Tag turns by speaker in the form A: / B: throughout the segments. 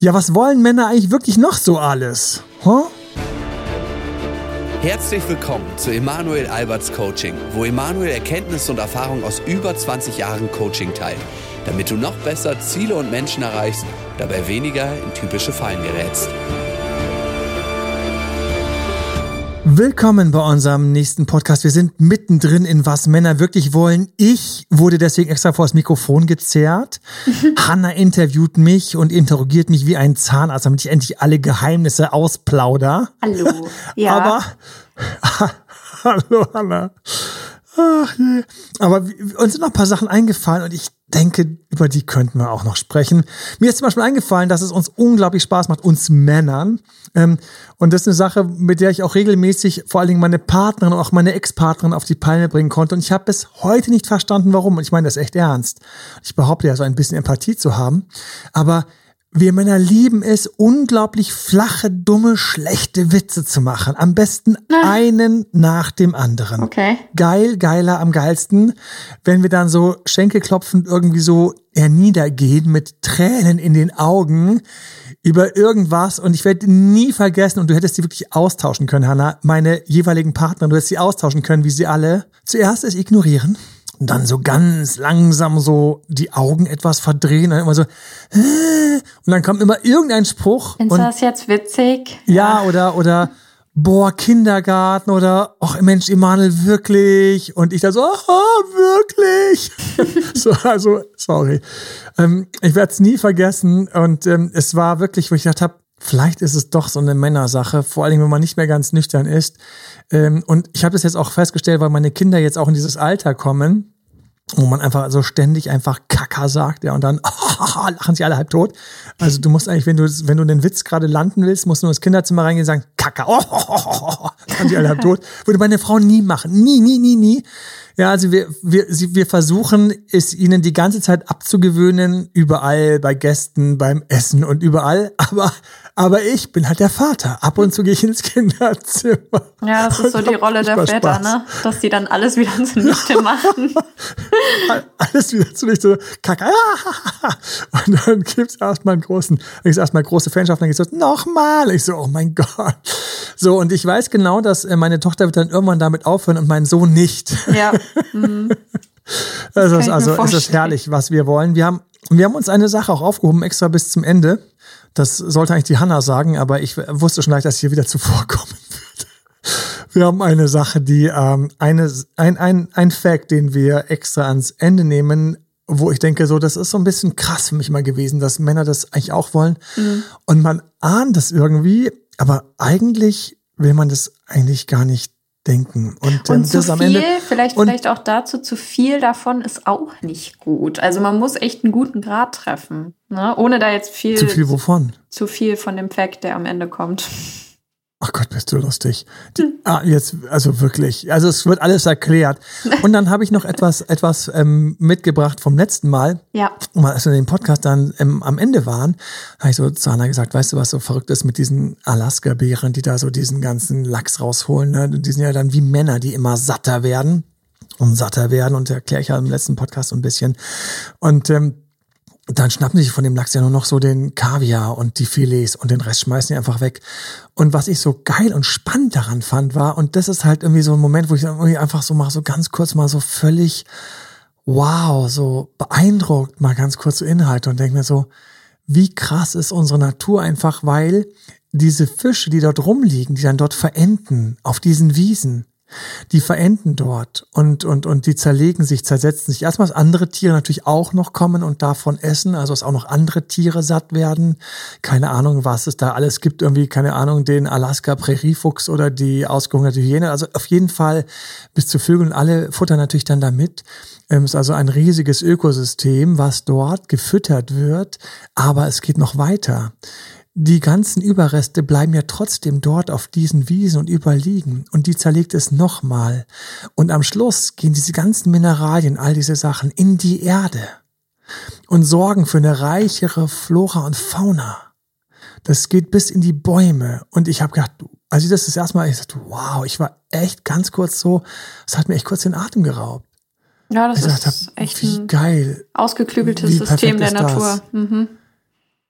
A: Ja, was wollen Männer eigentlich wirklich noch so alles? Huh?
B: Herzlich willkommen zu Emanuel Alberts Coaching, wo Emanuel Erkenntnisse und Erfahrung aus über 20 Jahren Coaching teilt, damit du noch besser Ziele und Menschen erreichst, dabei weniger in typische Fallen gerätst.
A: Willkommen bei unserem nächsten Podcast. Wir sind mittendrin in was Männer wirklich wollen. Ich wurde deswegen extra vor das Mikrofon gezerrt. Hanna interviewt mich und interrogiert mich wie ein Zahnarzt, damit ich endlich alle Geheimnisse ausplauder.
C: Hallo. Ja.
A: Aber hallo Hanna. Ach je. Aber uns sind noch ein paar Sachen eingefallen und ich denke, über die könnten wir auch noch sprechen. Mir ist zum Beispiel eingefallen, dass es uns unglaublich Spaß macht, uns Männern. Ähm, und das ist eine Sache, mit der ich auch regelmäßig vor allen Dingen meine Partnerin und auch meine Ex-Partnerin auf die Palme bringen konnte. Und ich habe bis heute nicht verstanden, warum. Und ich meine das echt ernst. Ich behaupte ja so ein bisschen Empathie zu haben. Aber wir Männer lieben es, unglaublich flache, dumme, schlechte Witze zu machen. Am besten einen nach dem anderen.
C: Okay.
A: Geil, geiler, am geilsten, wenn wir dann so schenkelklopfend irgendwie so herniedergehen mit Tränen in den Augen über irgendwas und ich werde nie vergessen und du hättest sie wirklich austauschen können, Hanna, meine jeweiligen Partner, du hättest sie austauschen können, wie sie alle. Zuerst es ignorieren, und dann so ganz langsam so die Augen etwas verdrehen und immer so und dann kommt immer irgendein Spruch
C: Findest
A: und
C: du das jetzt witzig?
A: ja, oder, oder, boah, Kindergarten oder, ach Mensch, Emanuel, wirklich? Und ich da so, aha, wirklich? so, also, sorry. Ähm, ich werde es nie vergessen und ähm, es war wirklich, wo ich gedacht habe, vielleicht ist es doch so eine Männersache, vor allem, wenn man nicht mehr ganz nüchtern ist. Ähm, und ich habe das jetzt auch festgestellt, weil meine Kinder jetzt auch in dieses Alter kommen, wo man einfach so ständig einfach Kacker sagt, ja, und dann lachen sie alle halb tot. Also du musst eigentlich, wenn du, wenn du den Witz gerade landen willst, musst du nur ins Kinderzimmer reingehen und sagen, Kacker, lachen sie alle halb tot. Würde meine Frau nie machen. Nie, nie, nie, nie. Ja, also wir, wir, sie, wir versuchen, es ihnen die ganze Zeit abzugewöhnen, überall, bei Gästen, beim Essen und überall. Aber, aber ich bin halt der Vater. Ab und zu gehe ich ins Kinderzimmer.
C: Ja, das ist so die Rolle der Väter,
A: Spaß.
C: ne? Dass die dann alles wieder zunichte machen.
A: alles wieder zu nicht so kacke. Und dann gibt's erstmal einen großen, dann gibt's erstmal große Fanschaft, dann geht's so, nochmal. Ich so, oh mein Gott. So, und ich weiß genau, dass äh, meine Tochter wird dann irgendwann damit aufhören und mein Sohn nicht.
C: Ja. Mhm.
A: Das
C: kann
A: ist also, es ist herrlich, was wir wollen. Wir haben, wir haben uns eine Sache auch aufgehoben, extra bis zum Ende. Das sollte eigentlich die Hanna sagen, aber ich wusste schon gleich, dass ich hier wieder zuvorkommen würde. Wir haben eine Sache, die ähm, eine, ein, ein, ein Fact, den wir extra ans Ende nehmen, wo ich denke, so, das ist so ein bisschen krass für mich mal gewesen, dass Männer das eigentlich auch wollen.
C: Mhm.
A: Und man ahnt das irgendwie, aber eigentlich will man das eigentlich gar nicht denken. Und, ähm,
C: Und zu
A: das am
C: viel,
A: Ende.
C: vielleicht, vielleicht auch dazu, zu viel davon ist auch nicht gut. Also man muss echt einen guten Grad treffen, ne? ohne da jetzt viel,
A: Zu viel wovon?
C: zu viel von dem Fact, der am Ende kommt.
A: Ach Gott, bist du lustig. Die, ah, jetzt, also wirklich. Also es wird alles erklärt. Und dann habe ich noch etwas, etwas ähm, mitgebracht vom letzten Mal.
C: Ja.
A: Und als wir den Podcast dann ähm, am Ende waren, habe ich so zu Anna gesagt, weißt du, was so verrückt ist mit diesen Alaska-Bären, die da so diesen ganzen Lachs rausholen. Ne? Die sind ja dann wie Männer, die immer satter werden und satter werden. Und erkläre ich ja im letzten Podcast so ein bisschen. Und ähm, dann schnappen sie von dem Lachs ja nur noch so den Kaviar und die Filets und den Rest schmeißen die einfach weg. Und was ich so geil und spannend daran fand, war, und das ist halt irgendwie so ein Moment, wo ich irgendwie einfach so mal so ganz kurz mal so völlig wow, so beeindruckt mal ganz kurz so Inhalte und denke mir so, wie krass ist unsere Natur einfach, weil diese Fische, die dort rumliegen, die dann dort verenden auf diesen Wiesen, die verenden dort und, und, und die zerlegen sich, zersetzen sich. Erstmal, dass andere Tiere natürlich auch noch kommen und davon essen, also dass auch noch andere Tiere satt werden. Keine Ahnung, was es da alles gibt. Irgendwie, keine Ahnung, den Alaska Präriefuchs oder die ausgehungerte Hyäne. Also auf jeden Fall bis zu Vögeln. Alle futtern natürlich dann damit. Ähm, Es ist also ein riesiges Ökosystem, was dort gefüttert wird. Aber es geht noch weiter die ganzen Überreste bleiben ja trotzdem dort auf diesen Wiesen und überall liegen. Und die zerlegt es nochmal. Und am Schluss gehen diese ganzen Mineralien, all diese Sachen in die Erde und sorgen für eine reichere Flora und Fauna. Das geht bis in die Bäume. Und ich habe gedacht, als ich das das erste Mal, ich dachte, wow, ich war echt ganz kurz so, es hat mir echt kurz den Atem geraubt.
C: Ja, das
A: Ich
C: ist
A: hab,
C: echt
A: wie
C: ein
A: geil.
C: ausgeklügeltes
A: wie
C: System der? Natur. Mhm.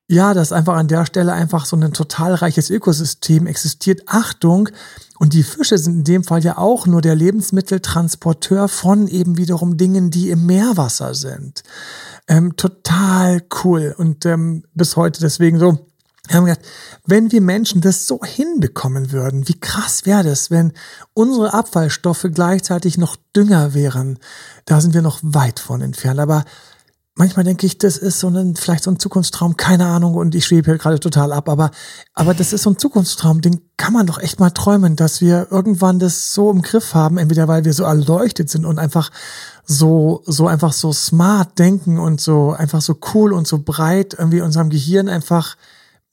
A: Ja, dass einfach an der Stelle einfach so ein total reiches Ökosystem existiert. Achtung, und die Fische sind in dem Fall ja auch nur der Lebensmitteltransporteur von eben wiederum Dingen, die im Meerwasser sind. Ähm, total cool und ähm, bis heute deswegen so. Wir haben gedacht, wenn wir Menschen das so hinbekommen würden, wie krass wäre das, wenn unsere Abfallstoffe gleichzeitig noch Dünger wären. Da sind wir noch weit von entfernt. Aber manchmal denke ich, das ist so ein, vielleicht so ein Zukunftstraum, keine Ahnung, und ich schwebe hier gerade total ab, aber, aber das ist so ein Zukunftstraum, den kann man doch echt mal träumen, dass wir irgendwann das so im Griff haben, entweder weil wir so erleuchtet sind und einfach so, so einfach so smart denken und so einfach so cool und so breit irgendwie unserem Gehirn einfach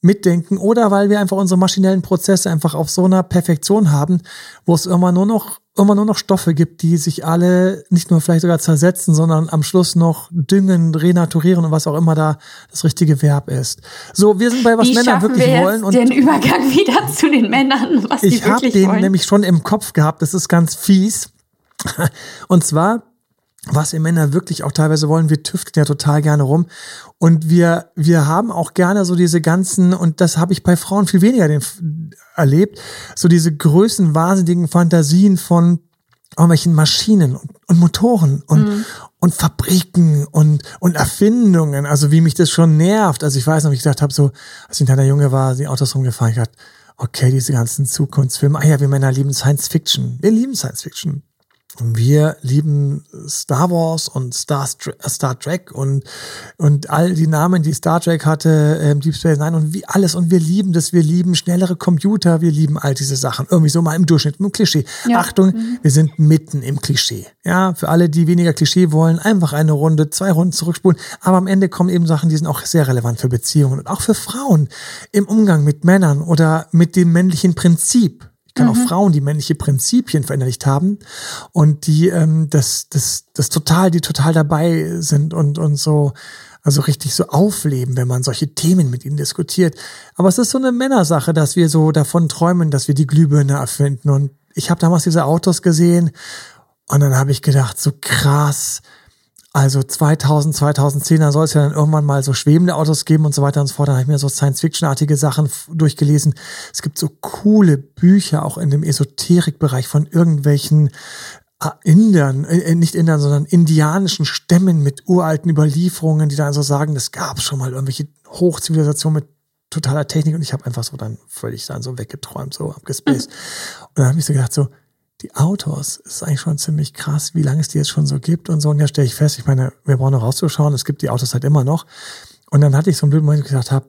A: mitdenken oder weil wir einfach unsere maschinellen Prozesse einfach auf so einer Perfektion haben, wo es immer nur noch immer nur noch Stoffe gibt, die sich alle nicht nur vielleicht sogar zersetzen, sondern am Schluss noch düngen, renaturieren und was auch immer da das richtige Verb ist. So, wir sind bei was
C: Wie
A: Männer wirklich
C: wir
A: wollen.
C: Und den Übergang wieder zu den Männern, was
A: ich
C: die wirklich
A: den
C: wollen.
A: nämlich schon im Kopf gehabt. Das ist ganz fies. Und zwar was wir Männer wirklich auch teilweise wollen. Wir tüfteln ja total gerne rum. Und wir, wir haben auch gerne so diese ganzen, und das habe ich bei Frauen viel weniger den, erlebt, so diese größenwahnsinnigen Fantasien von irgendwelchen Maschinen und, und Motoren und,
C: Mhm.
A: und Fabriken und, und Erfindungen. Also wie mich das schon nervt. Also ich weiß noch, wie ich gedacht habe, so, als ich ein kleiner Junge war, die Autos rumgefahren, ich dachte, okay, diese ganzen Zukunftsfilme. Ah ja, wir Männer lieben Science Fiction. Wir lieben Science Fiction. Wir lieben Star Wars und Star, Star Trek und, und all die Namen, die Star Trek hatte, ähm, Deep Space Nine und wie alles. Und wir lieben das. Wir lieben schnellere Computer. Wir lieben all diese Sachen. Irgendwie so mal im Durchschnitt, im Klischee.
C: Ja.
A: Achtung, wir sind mitten im Klischee. Ja, für alle, die weniger Klischee wollen, einfach eine Runde, zwei Runden zurückspulen. Aber am Ende kommen eben Sachen, die sind auch sehr relevant für Beziehungen und auch für Frauen im Umgang mit Männern oder mit dem männlichen Prinzip. Kann auch Frauen, die männliche Prinzipien verinnerlicht haben und die ähm, das, das, das total, die total dabei sind und, und so, also richtig so aufleben, wenn man solche Themen mit ihnen diskutiert. Aber es ist so eine Männersache, dass wir so davon träumen, dass wir die Glühbirne erfinden. Und ich habe damals diese Autos gesehen und dann habe ich gedacht, so krass, also 2000, 2010, soll es ja dann irgendwann mal so schwebende Autos geben und so weiter und so fort. Dann habe ich mir so Science-Fiction-artige Sachen durchgelesen. Es gibt so coole Bücher auch in dem Esoterikbereich von irgendwelchen äh, Indern, äh, nicht Indern, sondern indianischen Stämmen mit uralten Überlieferungen, die dann so sagen, es gab schon mal irgendwelche Hochzivilisationen mit totaler Technik und ich habe einfach so dann völlig dann so weggeträumt, so abgespaced. Und dann habe ich so gedacht, so, die Autos ist eigentlich schon ziemlich krass, wie lange es die jetzt schon so gibt und so. Und ja, stelle ich fest, ich meine, wir brauchen noch rauszuschauen, es gibt die Autos halt immer noch. Und dann hatte ich so einen blöden Moment, wo ich gesagt habe,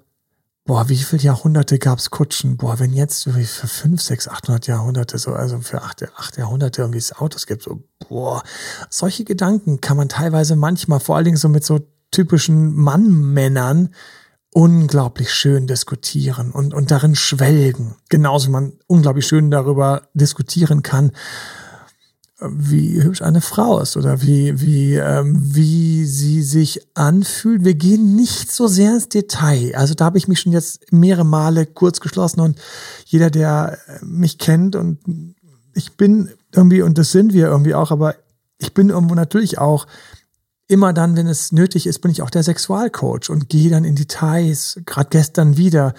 A: boah, wie viele Jahrhunderte gab's Kutschen? Boah, wenn jetzt für fünf, sechs, 800 Jahrhunderte, so, also für acht, acht Jahrhunderte irgendwie es Autos gibt, so, boah, solche Gedanken kann man teilweise manchmal, vor allen Dingen so mit so typischen Mannmännern, unglaublich schön diskutieren und, und darin schwelgen. Genauso wie man unglaublich schön darüber diskutieren kann, wie hübsch eine Frau ist oder wie, wie, ähm, wie sie sich anfühlt. Wir gehen nicht so sehr ins Detail. Also da habe ich mich schon jetzt mehrere Male kurz geschlossen und jeder, der mich kennt und ich bin irgendwie, und das sind wir irgendwie auch, aber ich bin irgendwo natürlich auch immer dann, wenn es nötig ist, bin ich auch der Sexualcoach und gehe dann in Details. Gerade gestern wieder,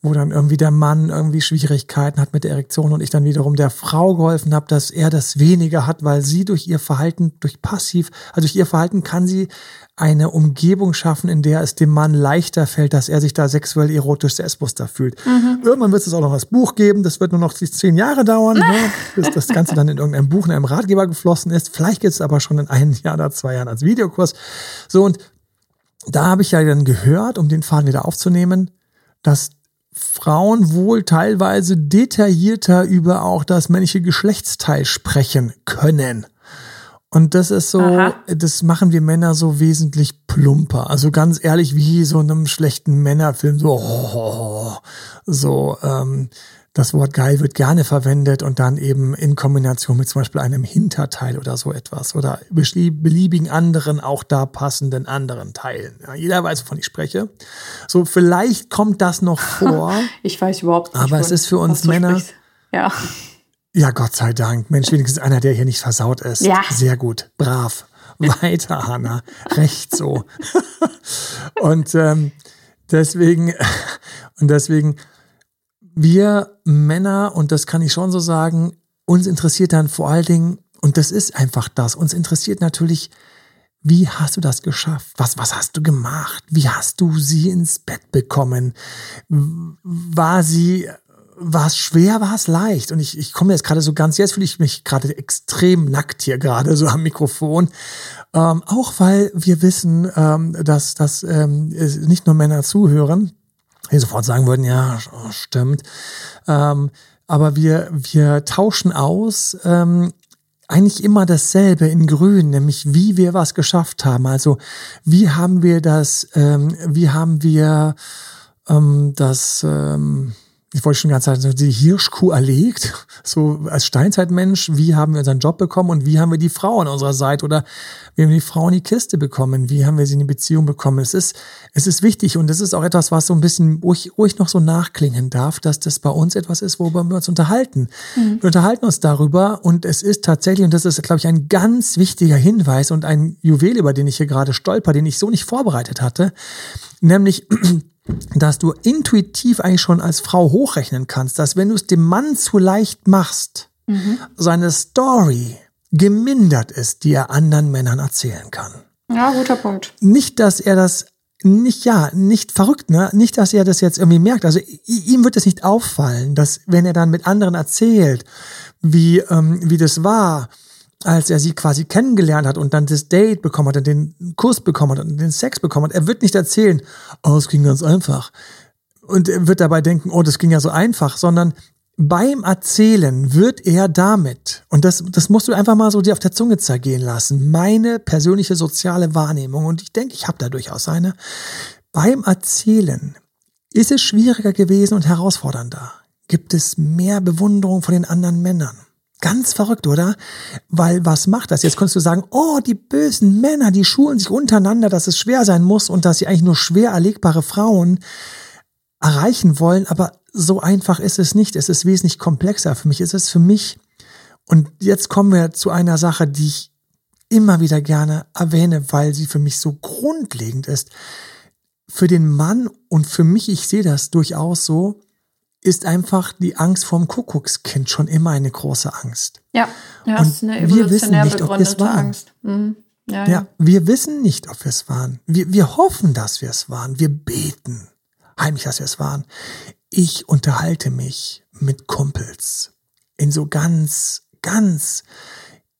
A: wo dann irgendwie der Mann irgendwie Schwierigkeiten hat mit der Erektion und ich dann wiederum der Frau geholfen habe, dass er das weniger hat, weil sie durch ihr Verhalten, durch passiv, also durch ihr Verhalten kann sie eine Umgebung schaffen, in der es dem Mann leichter fällt, dass er sich da sexuell erotisch selbstbewusster fühlt. Irgendwann wird es auch noch das Buch geben, das wird nur noch zehn Jahre dauern, ne, bis das Ganze dann in irgendeinem Buch, in einem Ratgeber geflossen ist. Vielleicht gibt es aber schon in einem Jahr oder zwei Jahren als Videokurs. So, und da habe ich ja dann gehört, um den Faden wieder aufzunehmen, dass Frauen wohl teilweise detaillierter über auch das männliche Geschlechtsteil sprechen können. Und das ist so,
C: Aha.
A: das machen wir Männer so wesentlich plumper. Also ganz ehrlich, wie so in einem schlechten Männerfilm, so, oh, so, ähm, das Wort geil wird gerne verwendet und dann eben in Kombination mit zum Beispiel einem Hinterteil oder so etwas oder beliebigen anderen, auch da passenden anderen Teilen. Ja, jeder weiß, wovon ich spreche. So, vielleicht kommt das noch vor.
C: Ich weiß überhaupt nicht.
A: Aber es ist für uns Männer-
C: sprichst. Ja.
A: Ja, Gott sei Dank. Mensch, wenigstens einer, der hier nicht versaut ist.
C: Ja.
A: Sehr gut. Brav. Weiter, Hanna. Recht so. Und ähm, deswegen, und deswegen, wir Männer, und das kann ich schon so sagen, uns interessiert dann vor allen Dingen, und das ist einfach das, uns interessiert natürlich, wie hast du das geschafft? Was, was hast du gemacht? Wie hast du sie ins Bett bekommen? War sie, war es schwer, war es leicht? Und ich, ich komme jetzt gerade so ganz, jetzt fühle ich mich gerade extrem nackt hier gerade so am Mikrofon. Ähm, auch weil wir wissen, ähm, dass, dass ähm, nicht nur Männer zuhören, die sofort sagen würden, ja, stimmt. Ähm, aber wir, wir tauschen aus, ähm, eigentlich immer dasselbe in Grün, nämlich wie wir was geschafft haben. Also wie haben wir das, ähm, wie haben wir ähm, das, ähm, ich wollte schon ganz sagen, die Hirschkuh erlegt, so als Steinzeitmensch, wie haben wir unseren Job bekommen und wie haben wir die Frau an unserer Seite oder wie haben wir die Frau in die Kiste bekommen, wie haben wir sie in die Beziehung bekommen. Es ist, es ist wichtig und es ist auch etwas, was so ein bisschen ruhig, ruhig noch so nachklingen darf, dass das bei uns etwas ist, worüber wir uns unterhalten. Mhm. Wir unterhalten uns darüber und es ist tatsächlich, und das ist, glaube ich, ein ganz wichtiger Hinweis und ein Juwel, über den ich hier gerade stolper, den ich so nicht vorbereitet hatte, nämlich dass du intuitiv eigentlich schon als Frau hochrechnen kannst, dass wenn du es dem Mann zu leicht machst, mhm. seine Story gemindert ist, die er anderen Männern erzählen kann.
C: Ja, guter Punkt.
A: Nicht, dass er das nicht, ja, nicht verrückt, ne? Nicht, dass er das jetzt irgendwie merkt. Also ihm wird es nicht auffallen, dass wenn er dann mit anderen erzählt, wie, ähm, wie das war, als er sie quasi kennengelernt hat und dann das Date bekommen hat und den Kuss bekommen hat und den Sex bekommen hat, er wird nicht erzählen, oh, es ging ganz einfach. Und er wird dabei denken, oh, das ging ja so einfach, sondern beim Erzählen wird er damit, und das, das musst du einfach mal so dir auf der Zunge zergehen lassen, meine persönliche soziale Wahrnehmung, und ich denke, ich habe da durchaus eine, beim Erzählen ist es schwieriger gewesen und herausfordernder. Gibt es mehr Bewunderung von den anderen Männern? Ganz verrückt, oder? Weil was macht das? Jetzt konntest du sagen, oh, die bösen Männer, die schulen sich untereinander, dass es schwer sein muss und dass sie eigentlich nur schwer erlegbare Frauen erreichen wollen. Aber so einfach ist es nicht. Es ist wesentlich komplexer. Für mich ist es für mich. Und jetzt kommen wir zu einer Sache, die ich immer wieder gerne erwähne, weil sie für mich so grundlegend ist. Für den Mann und für mich, ich sehe das durchaus so, ist einfach die Angst vorm Kuckuckskind schon immer eine große Angst.
C: Ja, ja und ist eine evolutionär wir wissen nicht, ob wir es waren. Angst. Mhm.
A: Ja, ja. ja, wir wissen nicht, ob wir es waren. Wir, wir hoffen, dass wir es waren. Wir beten heimlich, dass wir es waren. Ich unterhalte mich mit Kumpels in so ganz, ganz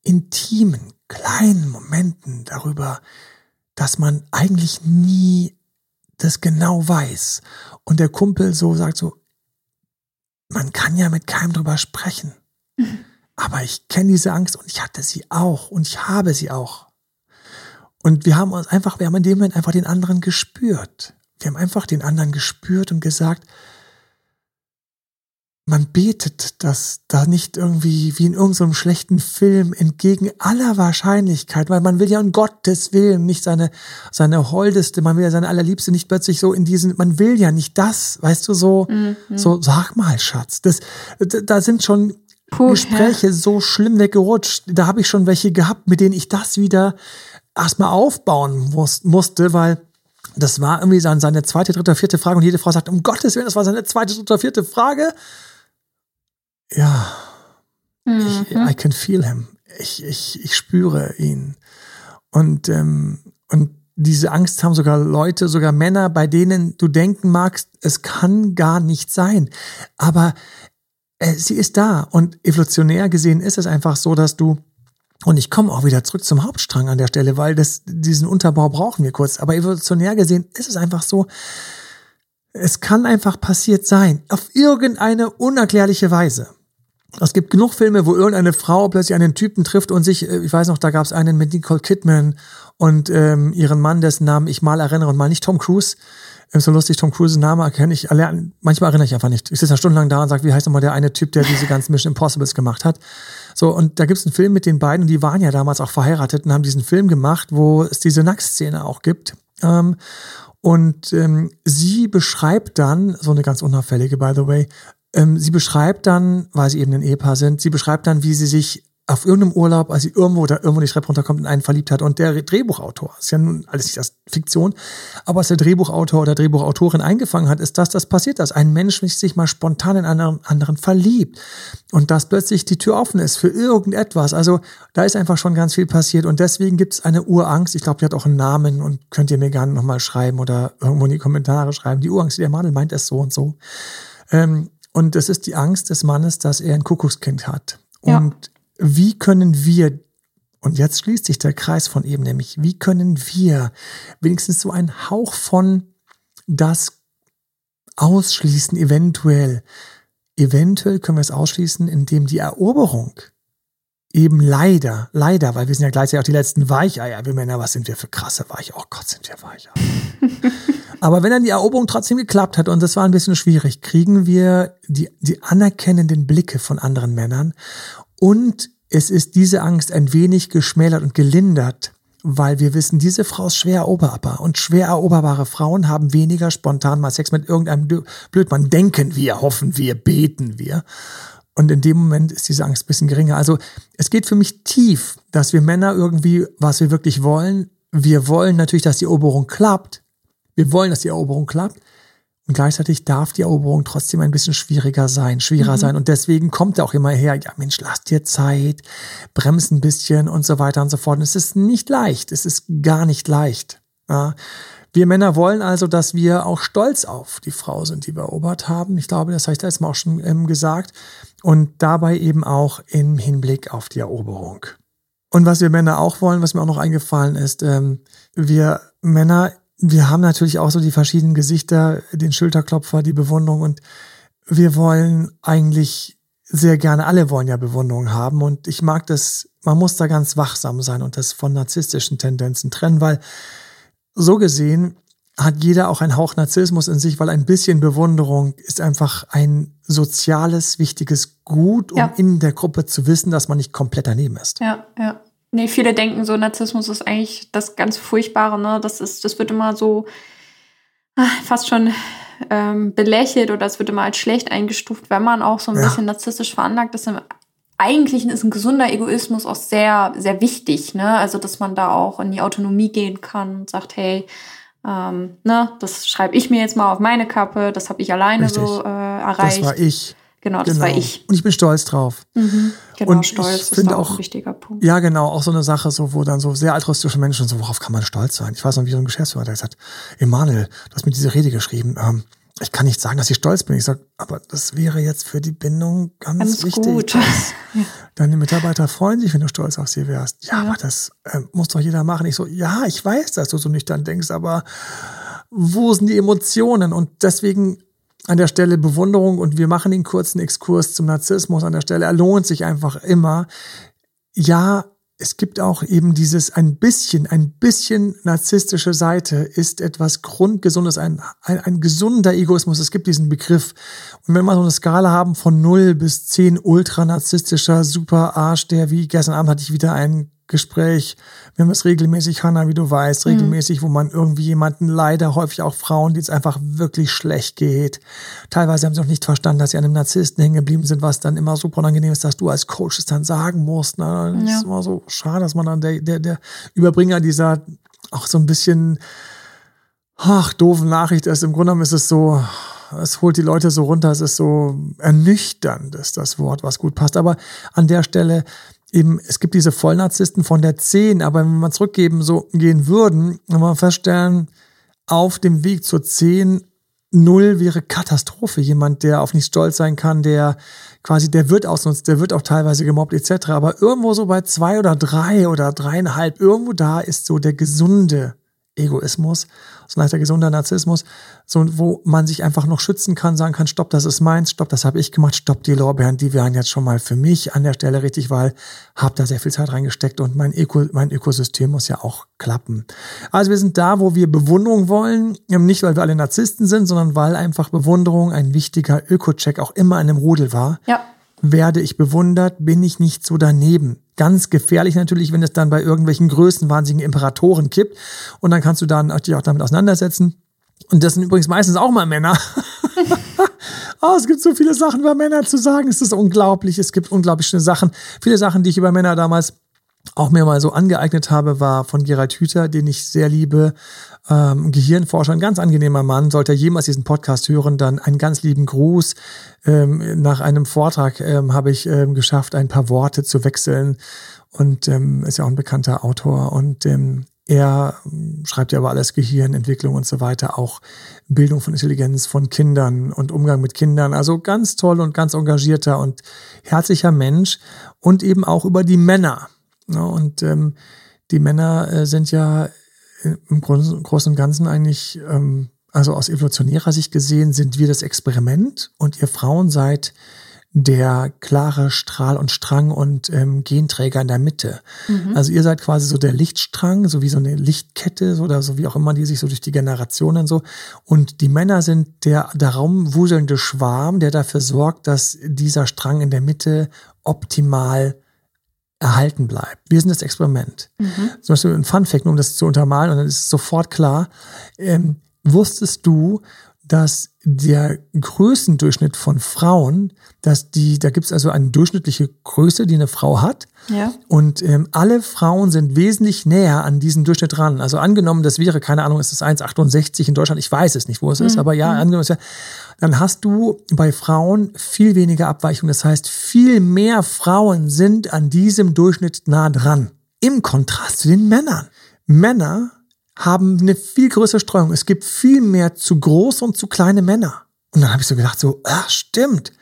A: intimen, kleinen Momenten darüber, dass man eigentlich nie das genau weiß. Und der Kumpel so sagt so, man kann ja mit keinem drüber sprechen. Mhm. Aber ich kenne diese Angst und ich hatte sie auch und ich habe sie auch. Und wir haben uns einfach, wir haben in dem Moment einfach den anderen gespürt. Wir haben einfach den anderen gespürt und gesagt, man betet, dass da nicht irgendwie wie in irgendeinem schlechten Film entgegen aller Wahrscheinlichkeit, weil man will ja um Gottes Willen nicht seine, seine Holdeste, man will ja seine Allerliebste nicht plötzlich so in diesen, man will ja nicht das, weißt du, so, mhm. so, sag mal, Schatz, das, da sind schon Puh, Gespräche ja. so schlimm weggerutscht. Da habe ich schon welche gehabt, mit denen ich das wieder erstmal aufbauen muss, musste, weil das war irgendwie seine zweite, dritte, vierte Frage und jede Frau sagt, um Gottes Willen, das war seine zweite, dritte, vierte Frage ja, mhm. ich, I can feel him. Ich, ich, ich spüre ihn. Und, ähm, und diese Angst haben sogar Leute, sogar Männer, bei denen du denken magst, es kann gar nicht sein. Aber äh, sie ist da. Und evolutionär gesehen ist es einfach so, dass du, und ich komme auch wieder zurück zum Hauptstrang an der Stelle, weil das, diesen Unterbau brauchen wir kurz. Aber evolutionär gesehen ist es einfach so, es kann einfach passiert sein, auf irgendeine unerklärliche Weise. Es gibt genug Filme, wo irgendeine Frau plötzlich einen Typen trifft und sich, äh, ich weiß noch, da gab es einen mit Nicole Kidman und ähm, ihren Mann, dessen Namen ich mal erinnere und mal nicht Tom Cruise. Ähm, so lustig, Tom Cruise Name erkenne ich, manchmal erinnere ich einfach nicht. Ich sitze da stundenlang da und sage, wie heißt nochmal der eine Typ, der diese ganzen Mission Impossibles gemacht hat. So, und da gibt es einen Film mit den beiden und die waren ja damals auch verheiratet und haben diesen Film gemacht, wo es diese Nacktszene auch gibt. Ähm, und ähm, sie beschreibt dann, so eine ganz unauffällige, by the way, ähm, sie beschreibt dann, weil sie eben ein Ehepaar sind, sie beschreibt dann, wie sie sich auf irgendeinem Urlaub, als sie irgendwo da irgendwo die Treppe runterkommt, in einen verliebt hat. Und der Drehbuchautor, ist ja nun alles nicht das Fiktion, aber was der Drehbuchautor oder Drehbuchautorin eingefangen hat, ist, dass das passiert, dass ein Mensch sich mal spontan in einen anderen verliebt und dass plötzlich die Tür offen ist für irgendetwas. Also da ist einfach schon ganz viel passiert und deswegen gibt es eine Urangst. Ich glaube, die hat auch einen Namen und könnt ihr mir gerne nochmal schreiben oder irgendwo in die Kommentare schreiben. Die Urangst, der Mann meint es so und so. Ähm, und das ist die Angst des Mannes, dass er ein Kuckuckskind hat. Ja. Und wie können wir, und jetzt schließt sich der Kreis von eben, nämlich, wie können wir wenigstens so einen Hauch von das ausschließen, eventuell. Eventuell können wir es ausschließen, indem die Eroberung eben leider, leider, weil wir sind ja gleichzeitig auch die letzten Weicheier. Wir Männer, was sind wir für krasse Weicheier? Oh Gott, sind wir Weicheier. Aber wenn dann die Eroberung trotzdem geklappt hat und das war ein bisschen schwierig, kriegen wir die, die anerkennenden Blicke von anderen Männern und es ist diese Angst ein wenig geschmälert und gelindert, weil wir wissen, diese Frau ist schwer eroberbar und schwer eroberbare Frauen haben weniger spontan mal Sex mit irgendeinem Blödmann. Denken wir, hoffen wir, beten wir. Und in dem Moment ist diese Angst ein bisschen geringer. Also es geht für mich tief, dass wir Männer irgendwie, was wir wirklich wollen, wir wollen natürlich, dass die Eroberung klappt. Wir wollen, dass die Eroberung klappt. Und gleichzeitig darf die Eroberung trotzdem ein bisschen schwieriger sein, schwieriger mhm. sein. Und deswegen kommt er auch immer her, ja Mensch, lass dir Zeit, bremst ein bisschen und so weiter und so fort. Und es ist nicht leicht, es ist gar nicht leicht. Ja. Wir Männer wollen also, dass wir auch stolz auf die Frau sind, die wir erobert haben. Ich glaube, das habe ich letztes Mal auch schon ähm, gesagt. Und dabei eben auch im Hinblick auf die Eroberung. Und was wir Männer auch wollen, was mir auch noch eingefallen ist, ähm, wir Männer wir haben natürlich auch so die verschiedenen Gesichter, den Schulterklopfer, die Bewunderung und wir wollen eigentlich sehr gerne, alle wollen ja Bewunderung haben und ich mag das, man muss da ganz wachsam sein und das von narzisstischen Tendenzen trennen, weil so gesehen hat jeder auch einen Hauch Narzissmus in sich, weil ein bisschen Bewunderung ist einfach ein soziales, wichtiges Gut, um ja. in der Gruppe zu wissen, dass man nicht komplett daneben ist.
C: Ja, ja. Nee, viele denken so, Narzissmus ist eigentlich das ganz Furchtbare, ne? Das ist, das wird immer so ach, fast schon ähm, belächelt oder es wird immer als schlecht eingestuft, wenn man auch so ein ja. bisschen narzisstisch veranlagt ist. Eigentlich ist ein gesunder Egoismus auch sehr, sehr wichtig, ne? Also, dass man da auch in die Autonomie gehen kann und sagt, hey, ähm, ne, das schreibe ich mir jetzt mal auf meine Kappe, das habe ich alleine Richtig. so äh, erreicht.
A: Das war ich.
C: Genau, das genau. war ich.
A: Und ich bin stolz drauf.
C: Mhm. Genau, und stolz ist auch ein wichtiger Punkt.
A: Ja, genau, auch so eine Sache, so, wo dann so sehr altruistische Menschen so, worauf kann man stolz sein? Ich weiß noch, wie so ein Geschäftsführer der gesagt Emanuel, du hast mir diese Rede geschrieben, ähm, ich kann nicht sagen, dass ich stolz bin. Ich sage, aber das wäre jetzt für die Bindung ganz, ganz wichtig. Gut. ja. Deine Mitarbeiter freuen sich, wenn du stolz auf sie wärst. Ja, ja. aber das äh, muss doch jeder machen. Ich so, ja, ich weiß, dass du so nüchtern denkst, aber wo sind die Emotionen? Und deswegen an der Stelle Bewunderung und wir machen den kurzen Exkurs zum Narzissmus an der Stelle. Er lohnt sich einfach immer. Ja, es gibt auch eben dieses ein bisschen, ein bisschen narzisstische Seite ist etwas Grundgesundes, ein, ein, ein gesunder Egoismus. Es gibt diesen Begriff. Und wenn wir so eine Skala haben von 0 bis 10 ultra narzisstischer Super Arsch, der wie gestern Abend hatte ich wieder einen Gespräch. Wir haben es regelmäßig, Hanna, wie du weißt, mhm. regelmäßig, mhm. wo man irgendwie jemanden, leider häufig auch Frauen, die es einfach wirklich schlecht geht. Teilweise haben sie auch nicht verstanden, dass sie an einem Narzissten hängen geblieben sind, was dann immer super unangenehm ist, dass du als Coach es dann sagen musst. Ne? Das ja. ist immer so schade, dass man dann der, der, der Überbringer dieser auch so ein bisschen ach, doofen Nachricht ist. Im Grunde genommen ist es so, es holt die Leute so runter, es ist so ernüchternd, ist das Wort, was gut passt. Aber an der Stelle eben, es gibt diese Vollnarzissten von der 10, aber wenn wir zurückgeben, so gehen würden, wenn wir feststellen, auf dem Weg zur 10, 0 wäre Katastrophe. Jemand, der auf nichts stolz sein kann, der quasi, der wird ausnutzt, der wird auch teilweise gemobbt etc. Aber irgendwo so bei zwei oder drei oder dreieinhalb, irgendwo da ist so der gesunde Egoismus, so ein leichter gesunder Narzissmus, so wo man sich einfach noch schützen kann, sagen kann, stopp, das ist meins, stopp, das habe ich gemacht, stopp, die Lorbeeren, die wären jetzt schon mal für mich an der Stelle richtig, weil habe da sehr viel Zeit reingesteckt und mein, Öko, mein Ökosystem muss ja auch klappen. Also wir sind da, wo wir Bewunderung wollen, nicht weil wir alle Narzissten sind, sondern weil einfach Bewunderung ein wichtiger Öko-Check auch immer in einem Rudel war.
C: Ja.
A: Werde ich bewundert, bin ich nicht so daneben. Ganz gefährlich natürlich, wenn es dann bei irgendwelchen größenwahnsinnigen Imperatoren kippt. Und dann kannst du dann dich auch damit auseinandersetzen. Und das sind übrigens meistens auch mal Männer. Oh, es gibt so viele Sachen über Männer zu sagen. Es ist unglaublich. Es gibt unglaublich schöne Sachen. Viele Sachen, die ich über Männer damals auch mir mal so angeeignet habe, war von Gerald Hüther, den ich sehr liebe. Ähm, Gehirnforscher, ein ganz angenehmer Mann. Sollte er jemals diesen Podcast hören, dann einen ganz lieben Gruß. Ähm, nach einem Vortrag ähm, habe ich ähm, geschafft, ein paar Worte zu wechseln. Und ähm, ist ja auch ein bekannter Autor. Und ähm, er schreibt ja aber alles Gehirnentwicklung und so weiter, auch Bildung von Intelligenz von Kindern und Umgang mit Kindern. Also ganz toll und ganz engagierter und herzlicher Mensch und eben auch über die Männer. Und ähm, die Männer äh, sind ja im Großen und Ganzen eigentlich, ähm, also aus evolutionärer Sicht gesehen, sind wir das Experiment und ihr Frauen seid der klare Strahl und Strang und ähm, Genträger in der Mitte. Mhm. Also ihr seid quasi so der Lichtstrang, so wie so eine Lichtkette so, oder so wie auch immer, die sich so durch die Generationen so. Und die Männer sind der darum wuselnde Schwarm, der dafür sorgt, dass dieser Strang in der Mitte optimal erhalten bleibt. Wir sind das Experiment. Mhm. Zum Beispiel ein Fun Fact, um das zu untermalen, und dann ist es sofort klar. Ähm, wusstest du, dass der Größendurchschnitt von Frauen, dass die, da gibt es also eine durchschnittliche Größe, die eine Frau hat.
C: Ja.
A: Und ähm, alle Frauen sind wesentlich näher an diesen Durchschnitt ran. Also angenommen, das wäre, keine Ahnung, ist es 1,68 in Deutschland, ich weiß es nicht, wo es mhm. ist, aber ja, mhm. angenommen, ja, dann hast du bei Frauen viel weniger Abweichung. Das heißt, viel mehr Frauen sind an diesem Durchschnitt nah dran. Im Kontrast zu den Männern. Männer haben eine viel größere Streuung. Es gibt viel mehr zu große und zu kleine Männer. Und dann habe ich so gedacht, so, ah, stimmt.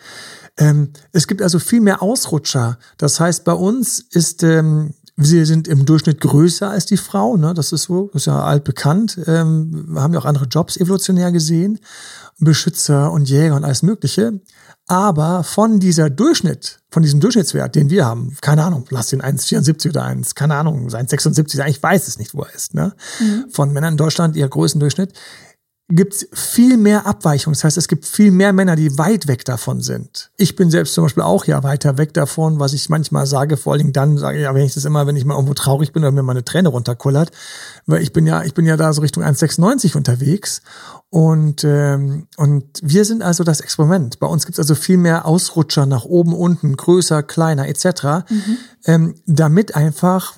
A: Ähm, es gibt also viel mehr Ausrutscher. Das heißt, bei uns ist, ähm, wir sind im Durchschnitt größer als die Frau, ne? Das ist so, das ist ja altbekannt. Ähm, wir haben ja auch andere Jobs evolutionär gesehen. Beschützer und Jäger und alles Mögliche. Aber von dieser Durchschnitt, von diesem Durchschnittswert, den wir haben, keine Ahnung, lass den 1,74 oder 1, keine Ahnung, 1,76 sein, ich weiß es nicht, wo er ist, ne? Mhm. Von Männern in Deutschland, ihr Größendurchschnitt, gibt es viel mehr Abweichung. Das heißt, es gibt viel mehr Männer, die weit weg davon sind. Ich bin selbst zum Beispiel auch ja weiter weg davon, was ich manchmal sage, vor allen Dingen dann sage ich, ja, wenn ich das immer, wenn ich mal irgendwo traurig bin oder mir mal eine Träne runterkullert, weil ich bin ja, ich bin ja da so Richtung 1,96 unterwegs und, ähm, und wir sind also das Experiment. Bei uns gibt es also viel mehr Ausrutscher nach oben, unten, größer, kleiner etc., mhm. ähm, damit einfach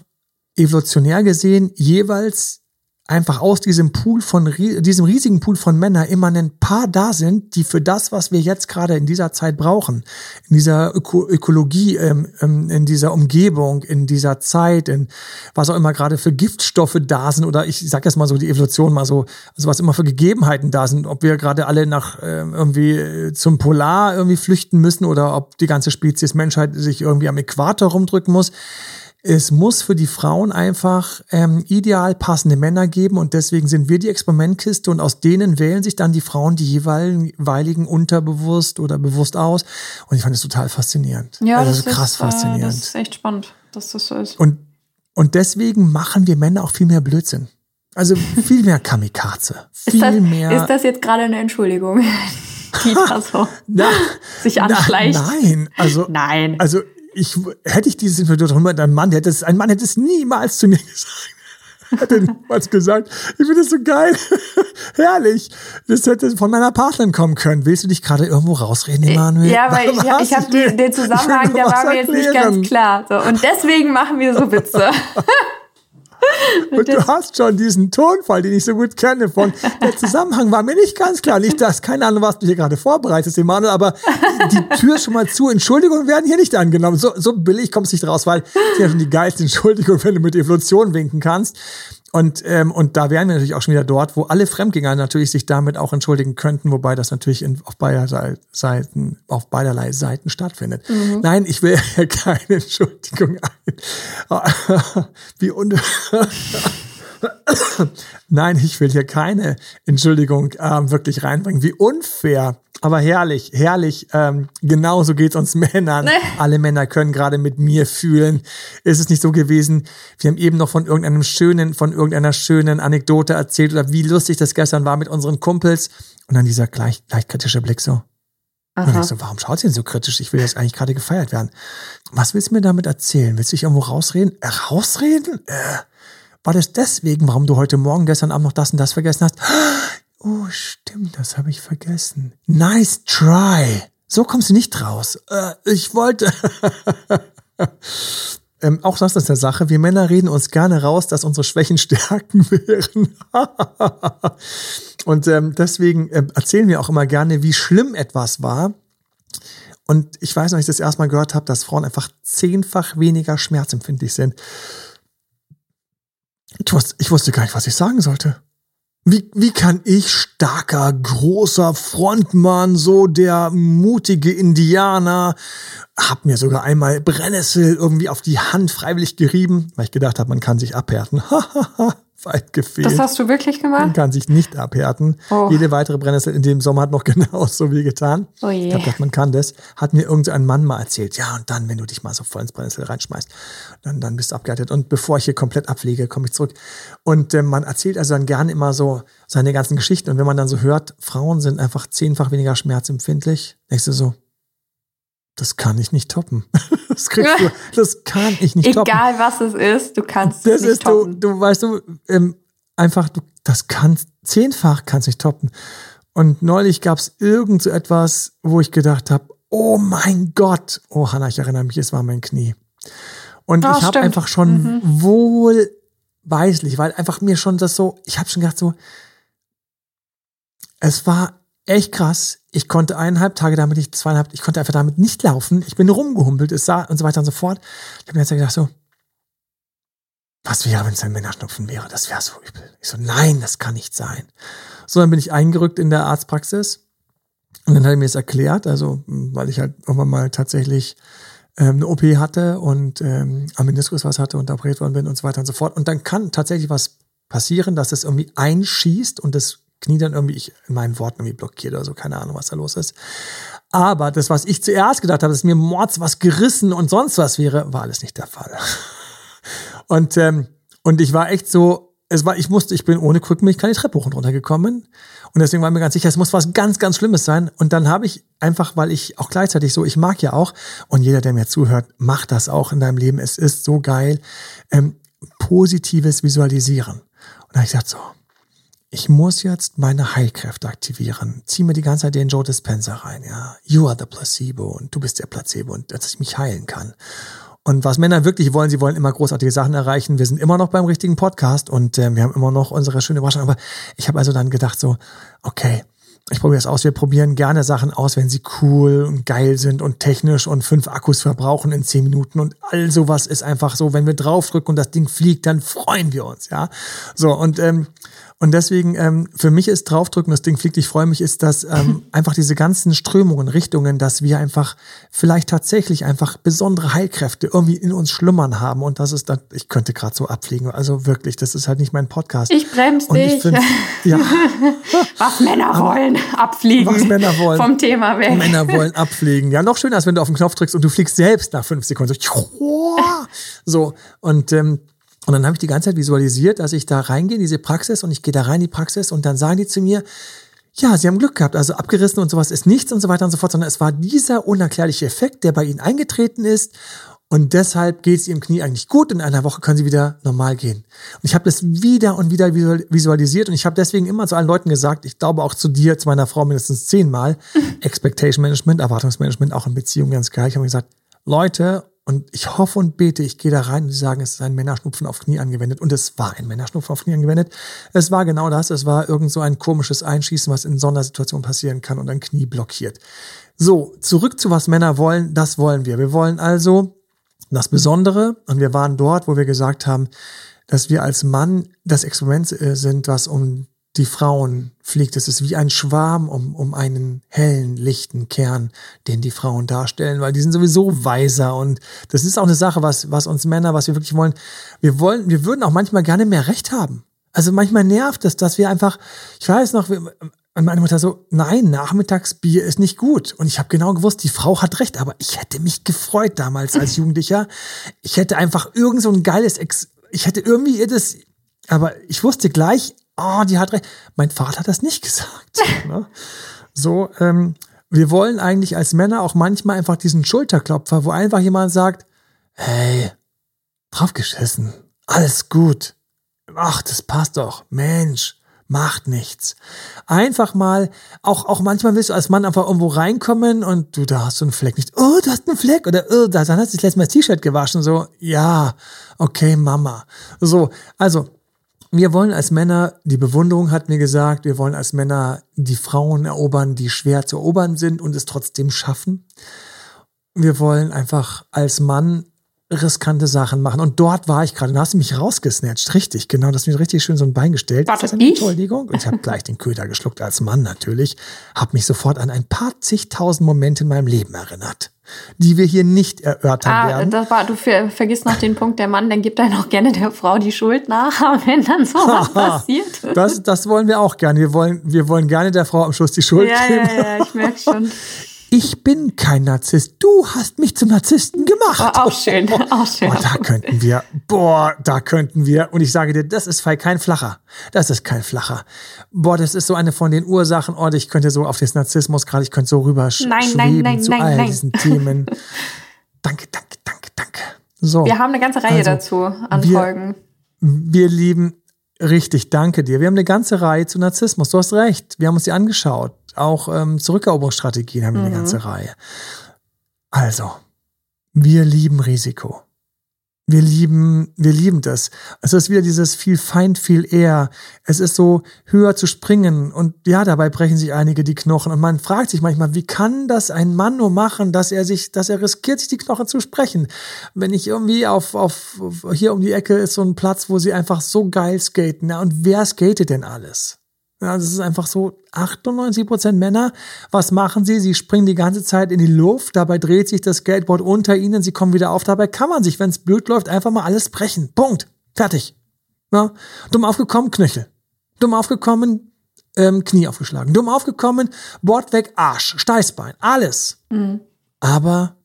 A: evolutionär gesehen jeweils einfach aus diesem Pool von diesem riesigen Pool von Männern immer ein paar da sind, die für das, was wir jetzt gerade in dieser Zeit brauchen, in dieser Öko Ökologie, ähm, ähm, in dieser Umgebung, in dieser Zeit, in was auch immer gerade für Giftstoffe da sind oder ich sag jetzt mal so die Evolution mal so, also was immer für Gegebenheiten da sind, ob wir gerade alle nach äh, irgendwie zum Polar irgendwie flüchten müssen oder ob die ganze Spezies Menschheit sich irgendwie am Äquator rumdrücken muss es muss für die Frauen einfach ähm, ideal passende Männer geben und deswegen sind wir die Experimentkiste und aus denen wählen sich dann die Frauen die jeweiligen unterbewusst oder bewusst aus. Und ich fand es total faszinierend.
C: Ja,
A: also
C: das,
A: ist krass
C: ist,
A: faszinierend.
C: das ist echt spannend, dass das so ist.
A: Und, und deswegen machen wir Männer auch viel mehr Blödsinn. Also viel mehr Kamikaze. Viel
C: ist das,
A: mehr.
C: Ist das jetzt gerade eine Entschuldigung? die da so
A: na,
C: sich anschleicht.
A: Na, nein, also
C: nein.
A: Also ich hätte ich dieses Information mit einem Mann, hätte es, ein Mann hätte es niemals zu mir gesagt. Hätte niemals gesagt. Ich finde das so geil. Herrlich. Das hätte von meiner Partnerin kommen können. Willst du dich gerade irgendwo rausreden, Emanuel?
C: Ja, weil ich, ich habe den, den Zusammenhang, der war mir jetzt nicht ganz klar. So, und deswegen machen wir so Witze.
A: Und du hast schon diesen Tonfall, den ich so gut kenne, von der Zusammenhang war mir nicht ganz klar. Nicht das, keine Ahnung, was du hier gerade vorbereitest, Emanuel, aber die Tür schon mal zu. Entschuldigungen werden hier nicht angenommen. So, so billig kommst du nicht raus, weil das ist ja schon die geilste Entschuldigung, wenn du mit Evolution winken kannst. Und, ähm, und da wären wir natürlich auch schon wieder dort, wo alle Fremdgänger natürlich sich damit auch entschuldigen könnten, wobei das natürlich in, auf beider Seiten, auf beiderlei Seiten stattfindet. Mhm. Nein, ich will ja keine Entschuldigung ein. Wie un Nein, ich will hier keine Entschuldigung äh, wirklich reinbringen. Wie unfair aber herrlich, herrlich. Ähm, genauso geht's uns Männern. Nee. Alle Männer können gerade mit mir fühlen. Ist es nicht so gewesen? Wir haben eben noch von irgendeinem schönen, von irgendeiner schönen Anekdote erzählt oder wie lustig das gestern war mit unseren Kumpels. Und dann dieser gleich, gleich kritische Blick so. Aha. Und ich so, warum schaut sie denn so kritisch? Ich will jetzt eigentlich gerade gefeiert werden. Was willst du mir damit erzählen? Willst du dich irgendwo rausreden? Äh, rausreden? Äh, war das deswegen, warum du heute Morgen, gestern Abend noch das und das vergessen hast? Oh, stimmt, das habe ich vergessen. Nice try. So kommst du nicht raus. Äh, ich wollte. ähm, auch das ist der Sache. Wir Männer reden uns gerne raus, dass unsere Schwächen Stärken wären. Und ähm, deswegen äh, erzählen wir auch immer gerne, wie schlimm etwas war. Und ich weiß noch, ich das erstmal gehört habe, dass Frauen einfach zehnfach weniger schmerzempfindlich sind. Ich wusste, ich wusste gar nicht, was ich sagen sollte. Wie, wie kann ich starker, großer Frontmann, so der mutige Indianer, hab mir sogar einmal Brennnessel irgendwie auf die Hand freiwillig gerieben, weil ich gedacht habe, man kann sich abhärten. weit gefehlt.
C: Das hast du wirklich gemacht? Man
A: kann sich nicht abhärten. Oh. Jede weitere Brennnessel in dem Sommer hat noch genauso wie getan. Oh je. Ich habe gedacht, man kann das. Hat mir irgendein Mann mal erzählt. Ja, und dann, wenn du dich mal so voll ins Brennnessel reinschmeißt, dann, dann bist du abgehärtet. Und bevor ich hier komplett abfliege, komme ich zurück. Und äh, man erzählt also dann gerne immer so seine ganzen Geschichten. Und wenn man dann so hört, Frauen sind einfach zehnfach weniger schmerzempfindlich, denkst du so, das kann ich nicht toppen. Das kriegst du, das kann ich nicht
C: Egal,
A: toppen.
C: Egal was es ist, du kannst das es nicht
A: ist, toppen. Du, du weißt du, ähm, einfach, du, das kannst, zehnfach kannst du nicht toppen. Und neulich gab es irgend so etwas, wo ich gedacht habe, oh mein Gott, oh Hanna, ich erinnere mich, es war mein Knie. Und oh, ich habe einfach schon mhm. wohlweislich, weil einfach mir schon das so, ich habe schon gedacht so, es war echt krass. Ich konnte eineinhalb Tage damit nicht, zweieinhalb, ich konnte einfach damit nicht laufen. Ich bin rumgehumpelt, es sah und so weiter und so fort. Ich habe mir jetzt gedacht so, was wäre, wenn es ein Männerschnupfen wäre? Das wäre so übel. Ich so, nein, das kann nicht sein. So, dann bin ich eingerückt in der Arztpraxis. Und dann hat er mir das erklärt, also, weil ich halt irgendwann mal tatsächlich ähm, eine OP hatte und ähm, am Meniskus was hatte und operiert worden bin und so weiter und so fort. Und dann kann tatsächlich was passieren, dass es irgendwie einschießt und das Knie dann irgendwie ich in meinen Worten irgendwie blockiert oder so, keine Ahnung, was da los ist. Aber das, was ich zuerst gedacht habe, dass mir Mords was gerissen und sonst was wäre, war alles nicht der Fall. Und, ähm, und ich war echt so, es war, ich musste, ich bin ohne ich keine Treppe hoch und runter gekommen. Und deswegen war mir ganz sicher, es muss was ganz, ganz Schlimmes sein. Und dann habe ich einfach, weil ich auch gleichzeitig so, ich mag ja auch, und jeder, der mir zuhört, macht das auch in deinem Leben. Es ist so geil. Ähm, positives Visualisieren. Und da habe ich gesagt, so, ich muss jetzt meine Heilkräfte aktivieren. Zieh mir die ganze Zeit den Joe Dispenser rein, ja. You are the placebo und du bist der Placebo und dass ich mich heilen kann. Und was Männer wirklich wollen, sie wollen immer großartige Sachen erreichen. Wir sind immer noch beim richtigen Podcast und äh, wir haben immer noch unsere schöne Überraschung. Aber ich habe also dann gedacht so, okay, ich probiere es aus. Wir probieren gerne Sachen aus, wenn sie cool und geil sind und technisch und fünf Akkus verbrauchen in zehn Minuten und all sowas ist einfach so, wenn wir draufdrücken und das Ding fliegt, dann freuen wir uns, ja. So und ähm, und deswegen, ähm, für mich ist draufdrücken, das Ding fliegt, ich freue mich, ist, dass ähm, einfach diese ganzen Strömungen, Richtungen, dass wir einfach vielleicht tatsächlich einfach besondere Heilkräfte irgendwie in uns schlummern haben. Und das ist dann, ich könnte gerade so abfliegen. Also wirklich, das ist halt nicht mein Podcast.
C: Ich bremse dich. Ich ja. Was Männer wollen, abfliegen.
A: Was Männer wollen.
C: Vom Thema weg.
A: Männer wollen abfliegen. Ja, noch schöner, als wenn du auf den Knopf drückst und du fliegst selbst nach fünf Sekunden. So, so. und ähm, und dann habe ich die ganze Zeit visualisiert, dass ich da reingehe in diese Praxis und ich gehe da rein in die Praxis und dann sagen die zu mir, ja, sie haben Glück gehabt, also abgerissen und sowas ist nichts und so weiter und so fort, sondern es war dieser unerklärliche Effekt, der bei ihnen eingetreten ist und deshalb geht es ihrem Knie eigentlich gut. In einer Woche können sie wieder normal gehen. Und ich habe das wieder und wieder visualisiert und ich habe deswegen immer zu allen Leuten gesagt, ich glaube auch zu dir, zu meiner Frau mindestens zehnmal, Expectation Management, Erwartungsmanagement, auch in Beziehungen ganz geil. Ich habe gesagt, Leute, und ich hoffe und bete, ich gehe da rein und sie sagen, es ist ein Männerschnupfen auf Knie angewendet. Und es war ein Männerschnupfen auf Knie angewendet. Es war genau das. Es war irgend so ein komisches Einschießen, was in Sondersituationen passieren kann und ein Knie blockiert. So, zurück zu was Männer wollen. Das wollen wir. Wir wollen also das Besondere. Und wir waren dort, wo wir gesagt haben, dass wir als Mann das Experiment äh, sind, was um die Frauen fliegt. Es ist wie ein Schwarm um, um einen hellen, lichten Kern, den die Frauen darstellen, weil die sind sowieso weiser und das ist auch eine Sache, was, was uns Männer, was wir wirklich wollen. Wir wollen, wir würden auch manchmal gerne mehr Recht haben. Also manchmal nervt es, dass wir einfach, ich weiß noch, wir, meine Mutter so, nein, Nachmittagsbier ist nicht gut. Und ich habe genau gewusst, die Frau hat recht, aber ich hätte mich gefreut damals als Jugendlicher. Ich hätte einfach irgend so ein geiles, Ex ich hätte irgendwie ihr das, aber ich wusste gleich, oh, die hat recht. Mein Vater hat das nicht gesagt. ne? So, ähm, wir wollen eigentlich als Männer auch manchmal einfach diesen Schulterklopfer, wo einfach jemand sagt, hey, draufgeschissen, alles gut. Ach, das passt doch. Mensch, macht nichts. Einfach mal, auch, auch manchmal willst du als Mann einfach irgendwo reinkommen und du, da hast du einen Fleck nicht. Oh, du hast einen Fleck oder oh, da, dann hast du das letzte Mal das T-Shirt gewaschen. So, ja, okay, Mama. So, also, wir wollen als Männer, die Bewunderung hat mir gesagt, wir wollen als Männer die Frauen erobern, die schwer zu erobern sind und es trotzdem schaffen. Wir wollen einfach als Mann riskante Sachen machen. Und dort war ich gerade. Da hast du mich rausgesnatcht. Richtig, genau. Das hast mir richtig schön so ein Bein gestellt.
C: War das eine ich?
A: Entschuldigung. Und ich habe gleich den Köder geschluckt als Mann natürlich. Habe mich sofort an ein paar zigtausend Momente in meinem Leben erinnert, die wir hier nicht erörtern
C: ah,
A: werden.
C: Das war, du ver vergisst noch den Punkt, der Mann, dann gibt dann auch gerne der Frau die Schuld nach, wenn dann sowas passiert.
A: Das, das wollen wir auch gerne. Wir wollen, wir wollen gerne der Frau am Schluss die Schuld
C: ja,
A: geben.
C: Ja, ja, ich merke schon.
A: Ich bin kein Narzisst. Du hast mich zum Narzissten gemacht.
C: Oh, auch schön, auch schön.
A: Oh, da könnten wir, boah, da könnten wir. Und ich sage dir, das ist kein Flacher. Das ist kein Flacher. Boah, das ist so eine von den Ursachen. Oh, ich könnte so auf das Narzissmus gerade, ich könnte so rüber
C: nein,
A: schweben
C: nein, nein,
A: zu
C: nein,
A: all
C: nein.
A: diesen Themen. danke, danke, danke, danke. So.
C: Wir haben eine ganze Reihe
A: Also,
C: dazu an
A: wir-
C: Folgen.
A: Wir lieben, richtig, danke dir. Wir haben eine ganze Reihe zu Narzissmus. Du hast recht. Wir haben uns die angeschaut. Auch ähm, Zurückeroberungsstrategien haben wir eine ganze Reihe. Also, wir lieben Risiko. Wir lieben, wir lieben das. Es ist wieder dieses viel Feind, viel eher. Es ist so höher zu springen und ja, dabei brechen sich einige die Knochen und man fragt sich manchmal, wie kann das ein Mann nur machen, dass er sich, dass er riskiert, sich die Knochen zu sprechen? Wenn ich irgendwie auf, auf, hier um die Ecke ist so ein Platz, wo sie einfach so geil skaten. Ja, und wer skatet denn alles? Ja, das ist einfach so 98 Prozent Männer. Was machen sie? Sie springen die ganze Zeit in die Luft. Dabei dreht sich das Skateboard unter ihnen. Sie kommen wieder auf. Dabei kann man sich, wenn es blöd läuft, einfach mal alles brechen. Punkt. Fertig. Ja? Dumm aufgekommen, Knöchel. Dumm aufgekommen, ähm, Knie aufgeschlagen. Dumm aufgekommen, Board weg, Arsch, Steißbein. Alles. Aber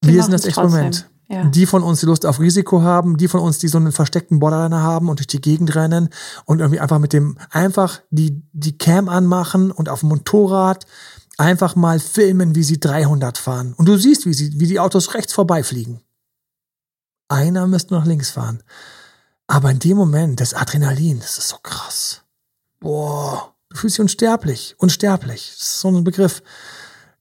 A: wir, sind das Experiment.
C: Ja.
A: Die von uns, die Lust auf Risiko haben, die von uns, die so einen versteckten Borderliner haben und durch die Gegend rennen und irgendwie einfach mit dem, einfach die, die Cam anmachen und auf dem Motorrad einfach mal filmen, wie sie 300 fahren. Und du siehst, wie sie, wie die Autos rechts vorbeifliegen. Einer müsste nach links fahren. Aber in dem Moment, das Adrenalin, das ist so krass. Boah, du fühlst dich unsterblich. Unsterblich. Das ist so ein Begriff.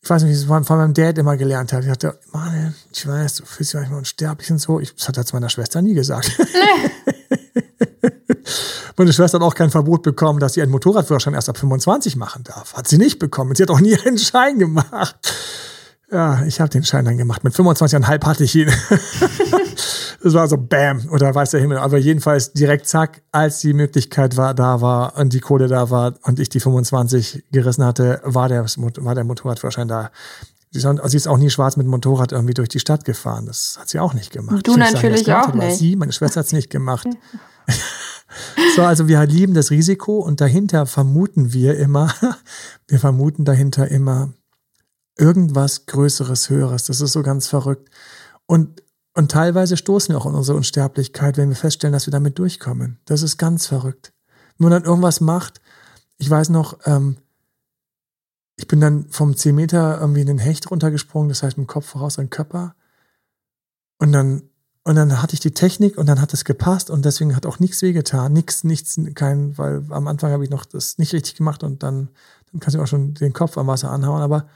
A: Ich weiß nicht, wie ich es von meinem Dad immer gelernt habe. Ich dachte, Mann, ich weiß, du fühlst dich manchmal unsterblich und so. Ich, das hat er zu meiner Schwester nie gesagt. Meine Schwester hat auch kein Verbot bekommen, dass sie einen Motorradführerschein erst ab 25 machen darf. Hat sie nicht bekommen. Sie hat auch nie einen Schein gemacht. Ja, ich habe den Schein dann gemacht. Mit 25,5 hatte ich ihn. das war so Bam oder weiß der Himmel. Aber jedenfalls direkt zack, als die Möglichkeit war, da war und die Kohle da war und ich die 25 gerissen hatte, war der, war der Motorradführerschein da. Sie ist, auch, sie ist auch nie schwarz mit dem Motorrad irgendwie durch die Stadt gefahren. Das hat sie auch nicht gemacht.
C: Du natürlich
A: Gegenteil
C: auch nicht.
A: Sie, meine Schwester hat es nicht gemacht. So, also wir lieben das Risiko und dahinter vermuten wir immer, wir vermuten dahinter immer irgendwas Größeres, Höheres. Das ist so ganz verrückt. Und, und teilweise stoßen wir auch an unsere Unsterblichkeit, wenn wir feststellen, dass wir damit durchkommen. Das ist ganz verrückt. Wenn man dann irgendwas macht, ich weiß noch, ähm, ich bin dann vom 10 Meter irgendwie in den Hecht runtergesprungen, das heißt mit dem Kopf voraus an den Körper. Und dann, und dann hatte ich die Technik und dann hat es gepasst und deswegen hat auch nichts wehgetan. Nichts, nichts, kein, weil am Anfang habe ich noch das nicht richtig gemacht und dann, dann kannst du auch schon den Kopf am Wasser anhauen, aber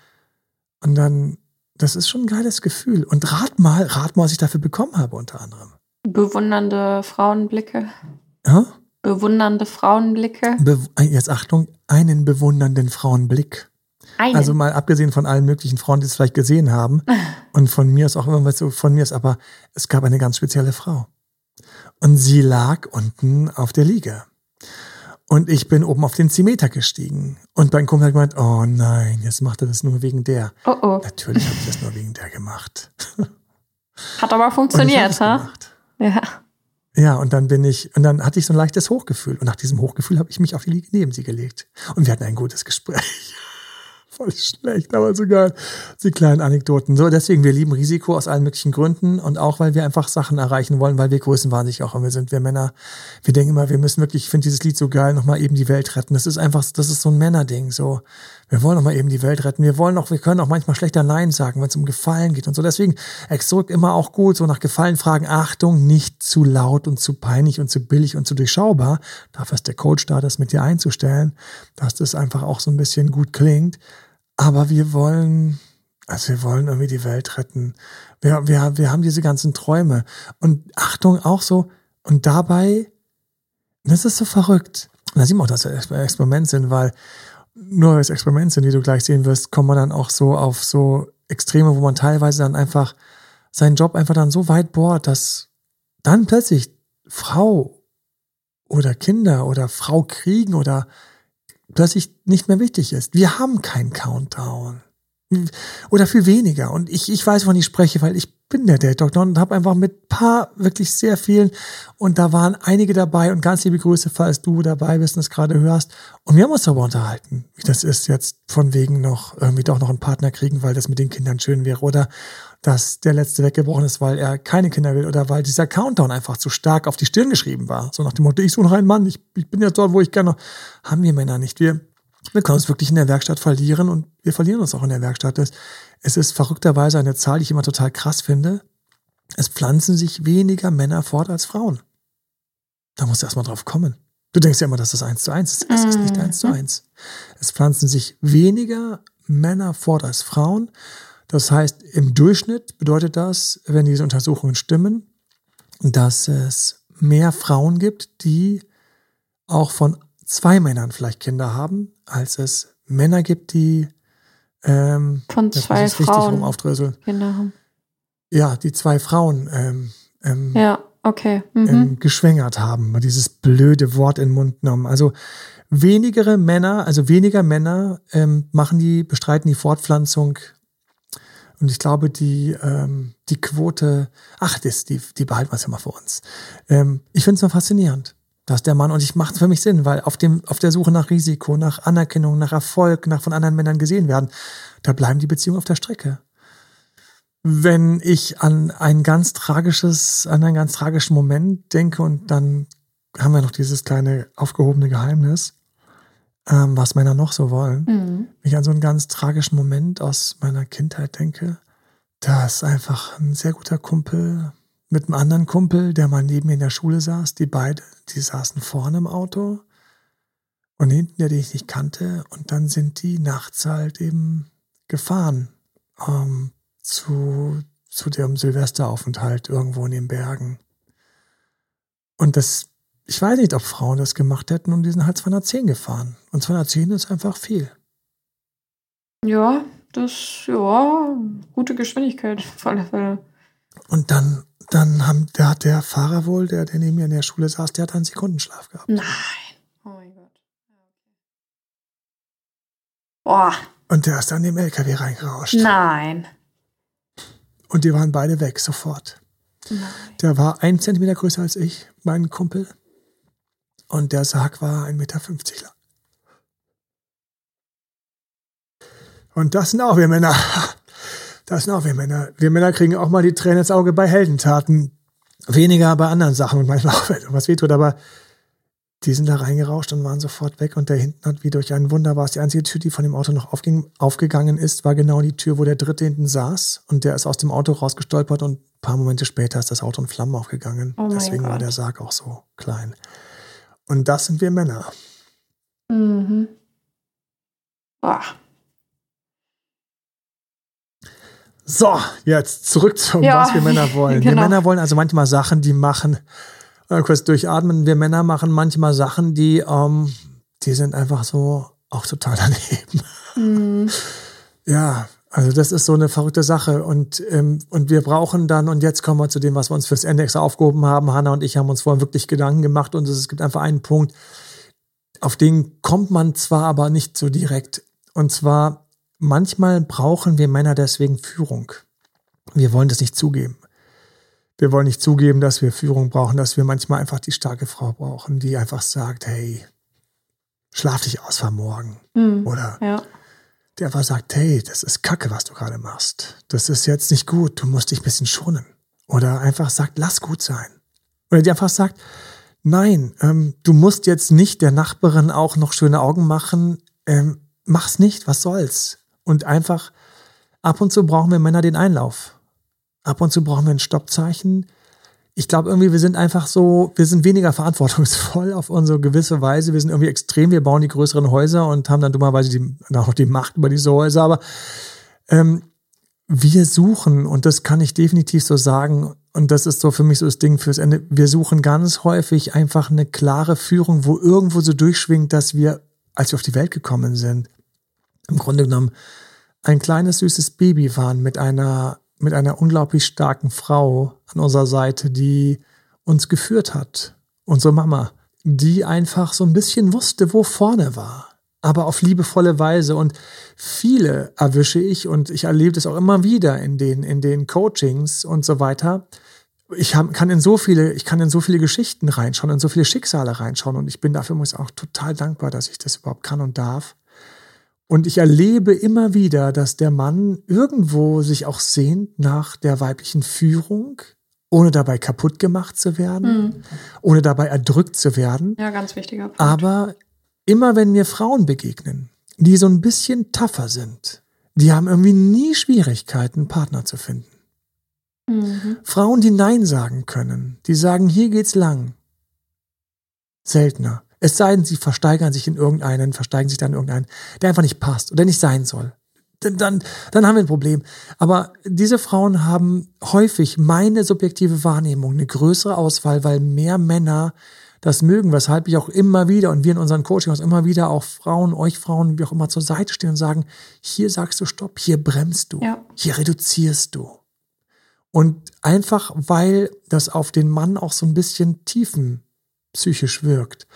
A: und dann, das ist schon ein geiles Gefühl. Und rat mal, rat mal, was ich dafür bekommen habe, unter anderem.
C: Bewundernde Frauenblicke.
A: Ja?
C: Bewundernde Frauenblicke.
A: Be jetzt Achtung, einen bewundernden Frauenblick.
C: Einen.
A: Also mal abgesehen von allen möglichen Frauen, die es vielleicht gesehen haben. Und von mir ist auch immer was so, von mir ist aber, es gab eine ganz spezielle Frau. Und sie lag unten auf der Liege. Und ich bin oben auf den Zimeter gestiegen. Und mein Kumpel hat gemeint, oh nein, jetzt macht er das nur wegen der.
C: oh oh.
A: Natürlich habe ich das nur wegen der gemacht.
C: Hat aber funktioniert, ha? Ja.
A: Ja, und dann bin ich, und dann hatte ich so ein leichtes Hochgefühl. Und nach diesem Hochgefühl habe ich mich auf die Liege neben sie gelegt. Und wir hatten ein gutes Gespräch. Voll schlecht, aber so geil. Die kleinen Anekdoten. So, deswegen, wir lieben Risiko aus allen möglichen Gründen und auch, weil wir einfach Sachen erreichen wollen, weil wir größenwahnsinnig auch immer sind. Wir Männer, wir denken immer, wir müssen wirklich, ich finde dieses Lied so geil, nochmal eben die Welt retten. Das ist einfach, das ist so ein Männerding. So, Wir wollen auch mal eben die Welt retten. Wir wollen auch, wir können auch manchmal schlechter Nein sagen, wenn es um Gefallen geht und so. Deswegen ex zurück immer auch gut, so nach Gefallen fragen. Achtung, nicht zu laut und zu peinlich und zu billig und zu durchschaubar. Dafür ist der Coach da, das mit dir einzustellen, dass das einfach auch so ein bisschen gut klingt. Aber wir wollen, also wir wollen irgendwie die Welt retten. Wir, wir, wir haben diese ganzen Träume. Und Achtung, auch so, und dabei, das ist so verrückt. Und da sieht man auch, dass wir Experiment sind, weil nur als Experiment sind, die du gleich sehen wirst, kommt man dann auch so auf so Extreme, wo man teilweise dann einfach seinen Job einfach dann so weit bohrt, dass dann plötzlich Frau oder Kinder oder Frau kriegen oder plötzlich nicht mehr wichtig ist. Wir haben keinen Countdown. Oder viel weniger. Und ich, ich weiß, wovon ich spreche, weil ich bin der Date Doktor und habe einfach mit paar, wirklich sehr vielen und da waren einige dabei und ganz liebe Grüße, falls du dabei bist und es gerade hörst. Und wir haben uns darüber unterhalten, wie das ist, jetzt von wegen noch irgendwie doch noch einen Partner kriegen, weil das mit den Kindern schön wäre oder dass der letzte weggebrochen ist, weil er keine Kinder will oder weil dieser Countdown einfach zu stark auf die Stirn geschrieben war. So nach dem Motto, ich suche noch einen Mann, ich, ich bin jetzt dort, wo ich gerne. Haben wir Männer nicht. Wir, wir können uns wirklich in der Werkstatt verlieren und wir verlieren uns auch in der Werkstatt. Es ist verrückterweise eine Zahl, die ich immer total krass finde. Es pflanzen sich weniger Männer fort als Frauen. Da musst du erstmal drauf kommen. Du denkst ja immer, dass das eins zu eins ist. Es ist nicht eins zu eins. Es pflanzen sich weniger Männer fort als Frauen. Das heißt, im Durchschnitt bedeutet das, wenn diese Untersuchungen stimmen, dass es mehr Frauen gibt, die auch von zwei Männern vielleicht Kinder haben, als es Männer gibt, die ähm,
C: Von zwei Frauen.
A: aufdröseln.
C: Genau.
A: Ja, die zwei Frauen ähm, ähm,
C: ja, okay. Mhm.
A: ähm, geschwängert haben, dieses blöde Wort in den Mund genommen. Also wenigere Männer, also weniger Männer ähm, machen die, bestreiten die Fortpflanzung. Und ich glaube, die, ähm, die Quote, ach, das, die, die behalten wir es ja mal für uns. Ähm, ich finde es nur faszinierend dass der Mann, und ich macht für mich Sinn, weil auf dem, auf der Suche nach Risiko, nach Anerkennung, nach Erfolg, nach von anderen Männern gesehen werden, da bleiben die Beziehungen auf der Strecke. Wenn ich an ein ganz tragisches, an einen ganz tragischen Moment denke und dann haben wir noch dieses kleine aufgehobene Geheimnis, ähm, was Männer noch so wollen. Mhm. Wenn ich an so einen ganz tragischen Moment aus meiner Kindheit denke, da ist einfach ein sehr guter Kumpel mit einem anderen Kumpel, der mal neben mir in der Schule saß. Die beide, die saßen vorne im Auto und hinten der, den ich nicht kannte. Und dann sind die nachts halt eben gefahren ähm, zu, zu dem Silvesteraufenthalt irgendwo in den Bergen. Und das, ich weiß nicht, ob Frauen das gemacht hätten und die sind halt 210 gefahren. Und 210 ist einfach viel.
C: Ja, das, ja, gute Geschwindigkeit, auf alle Fälle.
A: Und dann dann haben, der hat der Fahrer wohl, der, der neben mir in der Schule saß, der hat einen Sekundenschlaf gehabt.
C: Nein. Oh mein Gott. Boah.
A: Und der ist dann in den LKW reingerauscht.
C: Nein.
A: Und die waren beide weg, sofort. Nein. Der war ein Zentimeter größer als ich, mein Kumpel. Und der Sarg war 1,50 Meter lang. Und das sind auch wir Männer. Das sind auch wir Männer. Wir Männer kriegen auch mal die Tränen ins Auge bei Heldentaten. Weniger bei anderen Sachen und manchmal auch, wenn was wehtut, aber die sind da reingerauscht und waren sofort weg und der hinten hat wie durch ein Wunder war es die einzige Tür, die von dem Auto noch aufging, aufgegangen ist, war genau die Tür, wo der Dritte hinten saß und der ist aus dem Auto rausgestolpert und ein paar Momente später ist das Auto in Flammen aufgegangen. Oh Deswegen war der Sarg auch so klein. Und das sind wir Männer.
C: Mhm. Boah.
A: So, jetzt zurück zum, ja, was wir Männer wollen. Genau. Wir Männer wollen also manchmal Sachen, die machen, äh, kurz durchatmen, wir Männer machen manchmal Sachen, die, ähm, die sind einfach so auch total daneben. Mhm. Ja, also das ist so eine verrückte Sache und, ähm, und wir brauchen dann, und jetzt kommen wir zu dem, was wir uns fürs Ende extra aufgehoben haben. Hanna und ich haben uns vorhin wirklich Gedanken gemacht und es gibt einfach einen Punkt, auf den kommt man zwar aber nicht so direkt. Und zwar Manchmal brauchen wir Männer deswegen Führung. Wir wollen das nicht zugeben. Wir wollen nicht zugeben, dass wir Führung brauchen, dass wir manchmal einfach die starke Frau brauchen, die einfach sagt, hey, schlaf dich aus für morgen. Mhm, Oder ja. die einfach sagt, hey, das ist Kacke, was du gerade machst. Das ist jetzt nicht gut, du musst dich ein bisschen schonen. Oder einfach sagt, lass gut sein. Oder die einfach sagt, nein, ähm, du musst jetzt nicht der Nachbarin auch noch schöne Augen machen. Ähm, mach's nicht, was soll's? Und einfach, ab und zu brauchen wir Männer den Einlauf. Ab und zu brauchen wir ein Stoppzeichen. Ich glaube irgendwie, wir sind einfach so, wir sind weniger verantwortungsvoll auf unsere gewisse Weise. Wir sind irgendwie extrem, wir bauen die größeren Häuser und haben dann dummerweise die, auch die Macht über diese Häuser. Aber ähm, wir suchen, und das kann ich definitiv so sagen, und das ist so für mich so das Ding fürs Ende, wir suchen ganz häufig einfach eine klare Führung, wo irgendwo so durchschwingt, dass wir, als wir auf die Welt gekommen sind, im Grunde genommen ein kleines süßes Baby waren mit einer, mit einer unglaublich starken Frau an unserer Seite, die uns geführt hat, unsere Mama, die einfach so ein bisschen wusste, wo vorne war aber auf liebevolle Weise. Und viele erwische ich und ich erlebe das auch immer wieder in den, in den Coachings und so weiter. Ich kann in so viele, ich kann in so viele Geschichten reinschauen, in so viele Schicksale reinschauen und ich bin dafür muss auch total dankbar, dass ich das überhaupt kann und darf. Und ich erlebe immer wieder, dass der Mann irgendwo sich auch sehnt nach der weiblichen Führung, ohne dabei kaputt gemacht zu werden, mhm. ohne dabei erdrückt zu werden.
C: Ja, ganz wichtiger Punkt.
A: Aber immer wenn mir Frauen begegnen, die so ein bisschen tougher sind, die haben irgendwie nie Schwierigkeiten, einen Partner zu finden. Mhm. Frauen, die Nein sagen können, die sagen, hier geht's lang. Seltener. Es sei denn, sie versteigern sich in irgendeinen, versteigen sich dann in irgendeinen, der einfach nicht passt oder nicht sein soll. Dann, dann, dann haben wir ein Problem. Aber diese Frauen haben häufig meine subjektive Wahrnehmung eine größere Auswahl, weil mehr Männer das mögen, weshalb ich auch immer wieder und wir in unseren Coachings immer wieder auch Frauen, euch Frauen, wie auch immer zur Seite stehen und sagen, hier sagst du Stopp, hier bremst du, ja. hier reduzierst du. Und einfach, weil das auf den Mann auch so ein bisschen tiefenpsychisch wirkt.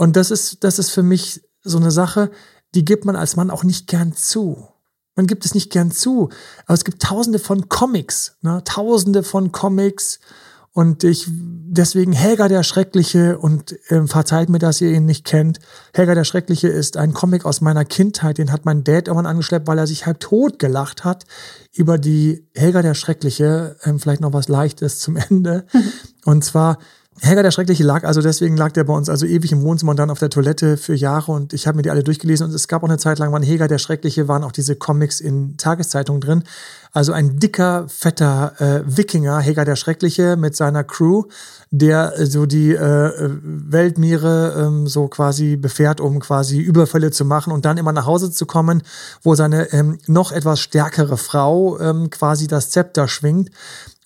A: Und das ist, das ist für mich so eine Sache, die gibt man als Mann auch nicht gern zu. Man gibt es nicht gern zu. Aber es gibt tausende von Comics, ne? tausende von Comics, und ich, deswegen Helga der Schreckliche und äh, verzeiht mir, dass ihr ihn nicht kennt. Helga der Schreckliche ist ein Comic aus meiner Kindheit, den hat mein Dad irgendwann angeschleppt, weil er sich halb tot gelacht hat über die Helga der Schreckliche. Ähm, vielleicht noch was Leichtes zum Ende. und zwar Helga der Schreckliche lag also, deswegen lag der bei uns also ewig im Wohnzimmer und dann auf der Toilette für Jahre und ich habe mir die alle durchgelesen und es gab auch eine Zeit lang, wann Helga der Schreckliche waren auch diese Comics in Tageszeitungen drin. Also ein dicker, fetter äh, Wikinger, Helga der Schreckliche mit seiner Crew, der äh, so die äh, Weltmeere ähm, so quasi befährt, um quasi Überfälle zu machen und dann immer nach Hause zu kommen, wo seine ähm, noch etwas stärkere Frau ähm, quasi das Zepter schwingt.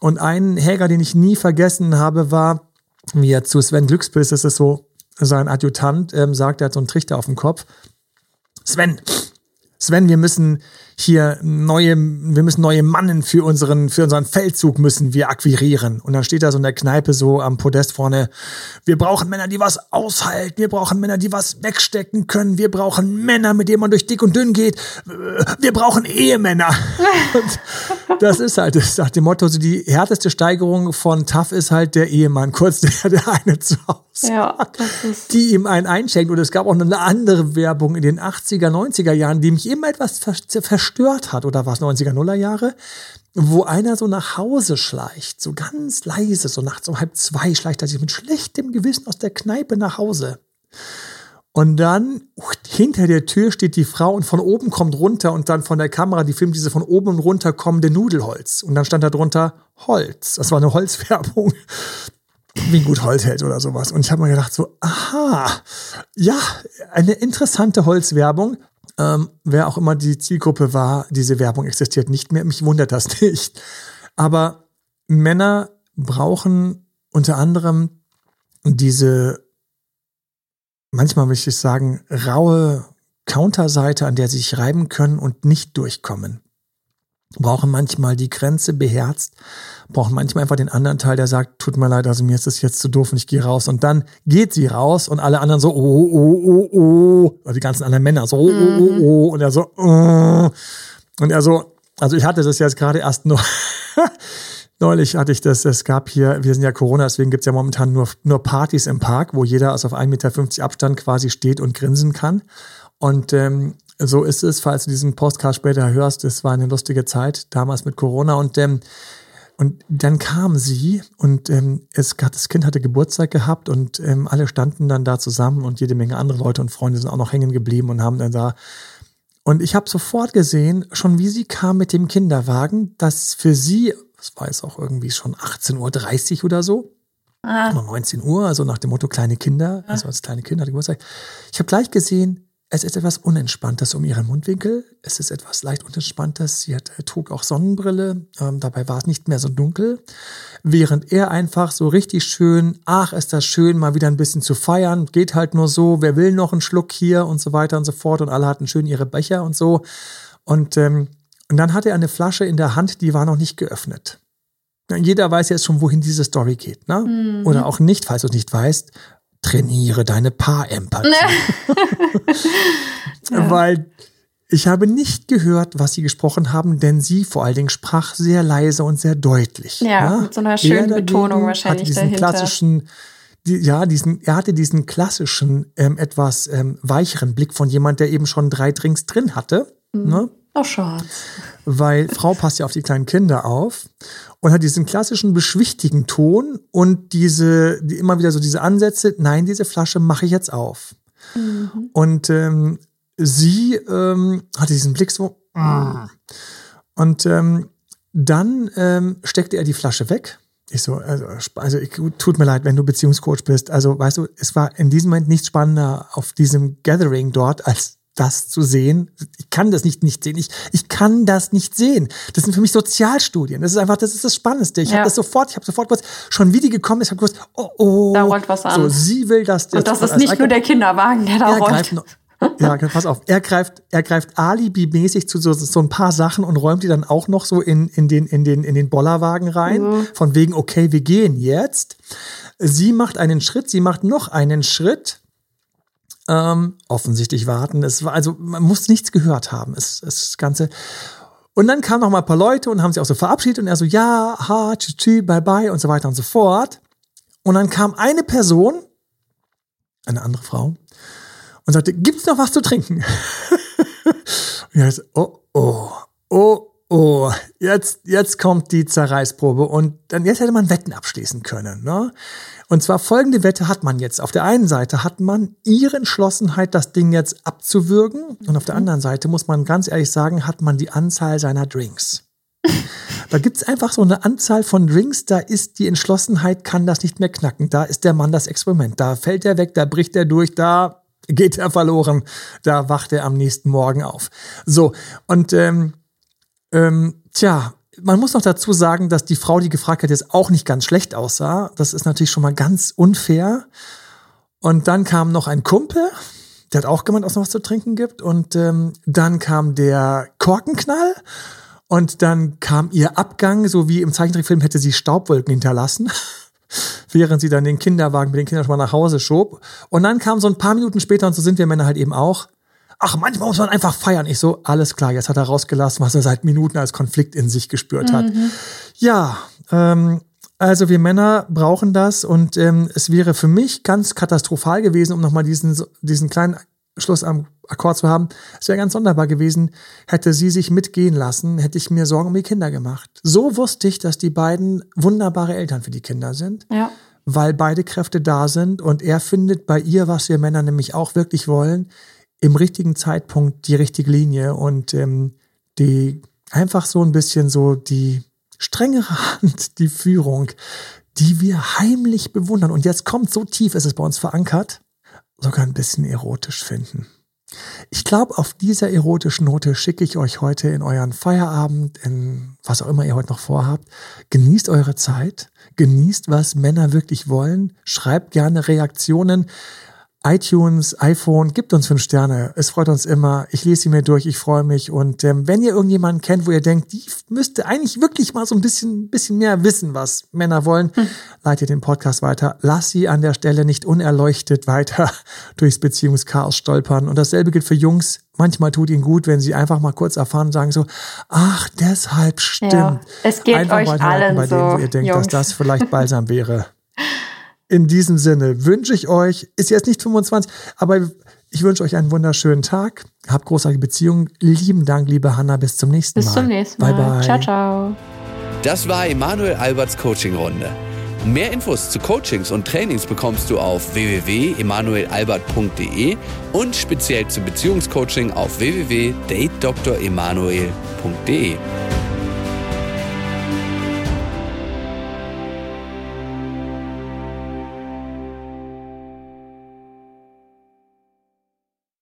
A: Und ein Helga, den ich nie vergessen habe, war wie er zu Sven Glückspilz, das ist so sein Adjutant, ähm, sagt, er hat so einen Trichter auf dem Kopf. Sven, Sven, wir müssen hier neue, wir müssen neue Mannen für unseren, für unseren Feldzug müssen wir akquirieren. Und dann steht da so in der Kneipe so am Podest vorne, wir brauchen Männer, die was aushalten, wir brauchen Männer, die was wegstecken können, wir brauchen Männer, mit denen man durch dick und dünn geht, wir brauchen Ehemänner. und das ist halt, das sagt dem Motto, so die härteste Steigerung von Tough ist halt der Ehemann, kurz der, der eine zu Hause ja, die ihm einen einschenkt. Und es gab auch eine andere Werbung in den 80er, 90er Jahren, die mich immer etwas verstört hat. Oder war es 90er, Nuller Jahre? Wo einer so nach Hause schleicht, so ganz leise, so nachts um halb zwei schleicht er sich mit schlechtem Gewissen aus der Kneipe nach Hause. Und dann hinter der Tür steht die Frau und von oben kommt runter und dann von der Kamera, die filmt diese von oben und runter kommende Nudelholz. Und dann stand da drunter Holz. Das war eine Holzwerbung wie gut Holz hält oder sowas. Und ich habe mir gedacht, so, aha, ja, eine interessante Holzwerbung. Ähm, wer auch immer die Zielgruppe war, diese Werbung existiert nicht mehr. Mich wundert das nicht. Aber Männer brauchen unter anderem diese, manchmal möchte ich sagen, raue Counterseite, an der sie sich reiben können und nicht durchkommen brauchen manchmal die Grenze beherzt, brauchen manchmal einfach den anderen Teil, der sagt, tut mir leid, also mir ist das jetzt zu doof und ich gehe raus. Und dann geht sie raus und alle anderen so, oh, oh, oh, oh, oder die ganzen anderen Männer so, oh, oh, oh, oh, und er so, oh. und er so, also ich hatte das jetzt gerade erst nur, neulich hatte ich das, es gab hier, wir sind ja Corona, deswegen gibt's ja momentan nur, nur Partys im Park, wo jeder also auf 1,50 Meter Abstand quasi steht und grinsen kann. Und ähm, so ist es, falls du diesen Podcast später hörst. Es war eine lustige Zeit damals mit Corona und ähm, und dann kam sie und ähm, es, das Kind hatte Geburtstag gehabt und ähm, alle standen dann da zusammen und jede Menge andere Leute und Freunde sind auch noch hängen geblieben und haben dann da Und ich habe sofort gesehen, schon wie sie kam mit dem Kinderwagen, dass für sie, das war jetzt auch irgendwie schon 18.30 Uhr oder so, ah. 19 Uhr, also nach dem Motto kleine Kinder, also als kleine Kinder, die Geburtstag. Ich habe gleich gesehen, es ist etwas Unentspanntes um ihren Mundwinkel. Es ist etwas leicht Unentspanntes. Sie hat, äh, trug auch Sonnenbrille. Ähm, dabei war es nicht mehr so dunkel. Während er einfach so richtig schön, ach, ist das schön, mal wieder ein bisschen zu feiern. Geht halt nur so. Wer will noch einen Schluck hier und so weiter und so fort. Und alle hatten schön ihre Becher und so. Und, ähm, und dann hatte er eine Flasche in der Hand, die war noch nicht geöffnet. Jeder weiß jetzt schon, wohin diese Story geht, ne? Mhm. Oder auch nicht, falls du es nicht weißt trainiere deine Paarempathie. ja. Weil ich habe nicht gehört, was sie gesprochen haben, denn sie vor allen Dingen sprach sehr leise und sehr deutlich.
C: Ja, ja? mit so einer schönen Betonung wahrscheinlich
A: diesen
C: dahinter.
A: klassischen die, ja, diesen, er hatte diesen klassischen, ähm, etwas ähm, weicheren Blick von jemand, der eben schon drei Drinks drin hatte. Mhm. Ne?
C: Oh, Schatz.
A: Weil Frau passt ja auf die kleinen Kinder auf und hat diesen klassischen beschwichtigen Ton und diese, die immer wieder so diese Ansätze, nein, diese Flasche mache ich jetzt auf. Mhm. Und ähm, sie ähm, hatte diesen Blick so, mm. und ähm, dann ähm, steckte er die Flasche weg. Ich so, also, also ich, tut mir leid, wenn du Beziehungscoach bist. Also, weißt du, es war in diesem Moment nichts spannender auf diesem Gathering dort, als das zu sehen. Ich kann das nicht nicht sehen. Ich, ich kann das nicht sehen. Das sind für mich Sozialstudien. Das ist einfach, das ist das Spannendste. Ich ja. habe das sofort, ich habe sofort gewusst, schon wie die gekommen ist, habe gewusst, oh, oh.
C: Da rollt was an.
A: So, sie will das.
C: Und das ist nicht nur der Kinderwagen, der da rollt.
A: Ja, pass auf. Er greift, er greift Alibi-mäßig zu so, so ein paar Sachen und räumt die dann auch noch so in, in den, in den, in den Bollerwagen rein. Mhm. Von wegen, okay, wir gehen jetzt. Sie macht einen Schritt, sie macht noch einen Schritt ähm, offensichtlich warten. Es war, also man muss nichts gehört haben. Es, es das Ganze. Und dann kamen noch mal ein paar Leute und haben sich auch so verabschiedet und er so, ja, ha, tschü, tschü, bye bye und so weiter und so fort. Und dann kam eine Person, eine andere Frau, und sagte, gibt's noch was zu trinken? und er so, oh, oh, oh, oh, jetzt, jetzt kommt die Zerreißprobe und dann jetzt hätte man Wetten abschließen können. Ne? Und zwar folgende Wette hat man jetzt. Auf der einen Seite hat man ihre Entschlossenheit, das Ding jetzt abzuwürgen. Und auf der anderen Seite muss man ganz ehrlich sagen, hat man die Anzahl seiner Drinks. Da gibt's einfach so eine Anzahl von Drinks, da ist die Entschlossenheit, kann das nicht mehr knacken. Da ist der Mann das Experiment. Da fällt er weg, da bricht er durch, da geht er verloren, da wacht er am nächsten Morgen auf. So, und ähm, ähm, tja, man muss noch dazu sagen, dass die Frau, die gefragt hat, jetzt auch nicht ganz schlecht aussah. Das ist natürlich schon mal ganz unfair. Und dann kam noch ein Kumpel, der hat auch gemeint, ob es noch was zu trinken gibt. Und ähm, dann kam der Korkenknall. Und dann kam ihr Abgang, so wie im Zeichentrickfilm hätte sie Staubwolken hinterlassen, während sie dann den Kinderwagen mit den Kindern schon mal nach Hause schob. Und dann kam so ein paar Minuten später, und so sind wir Männer halt eben auch, ach, manchmal muss man einfach feiern. Ich so, alles klar, jetzt hat er rausgelassen, was er seit Minuten als Konflikt in sich gespürt hat. Mhm. Ja, ähm, also wir Männer brauchen das und ähm, es wäre für mich ganz katastrophal gewesen, um nochmal diesen, diesen kleinen Schluss am Akkord zu haben. Es wäre ganz sonderbar gewesen, hätte sie sich mitgehen lassen, hätte ich mir Sorgen um die Kinder gemacht. So wusste ich, dass die beiden wunderbare Eltern für die Kinder sind.
C: Ja.
A: Weil beide Kräfte da sind und er findet bei ihr, was wir Männer nämlich auch wirklich wollen, im richtigen Zeitpunkt die richtige Linie und ähm, die einfach so ein bisschen so die strengere Hand, die Führung, die wir heimlich bewundern. Und jetzt kommt so tief, ist es bei uns verankert, sogar ein bisschen erotisch finden. Ich glaube, auf dieser erotischen Note schicke ich euch heute in euren Feierabend, in was auch immer ihr heute noch vorhabt. Genießt eure Zeit, genießt, was Männer wirklich wollen, schreibt gerne Reaktionen iTunes, iPhone, gibt uns fünf Sterne. Es freut uns immer. Ich lese sie mir durch, ich freue mich. Und ähm, wenn ihr irgendjemanden kennt, wo ihr denkt, die müsste eigentlich wirklich mal so ein bisschen, bisschen mehr wissen, was Männer wollen, hm. leitet den Podcast weiter. Lass sie an der Stelle nicht unerleuchtet weiter durchs Beziehungschaos stolpern. Und dasselbe gilt für Jungs. Manchmal tut ihnen gut, wenn sie einfach mal kurz erfahren, sagen so, ach, deshalb stimmt. Ja,
C: es geht einfach euch allen bei so, denen,
A: wo ihr denkt,
C: Jungs.
A: dass das vielleicht balsam wäre. In diesem Sinne wünsche ich euch, ist jetzt nicht 25, aber ich wünsche euch einen wunderschönen Tag. Habt großartige Beziehungen. Lieben Dank, liebe Hanna. Bis zum nächsten
C: Mal.
A: Bis
C: zum nächsten Mal.
A: Bye, bye.
C: Ciao, ciao.
B: Das war Emanuel Alberts Coaching-Runde. Mehr Infos zu Coachings und Trainings bekommst du auf www.emanuelalbert.de und speziell zum Beziehungscoaching auf www.datedremanuel.de.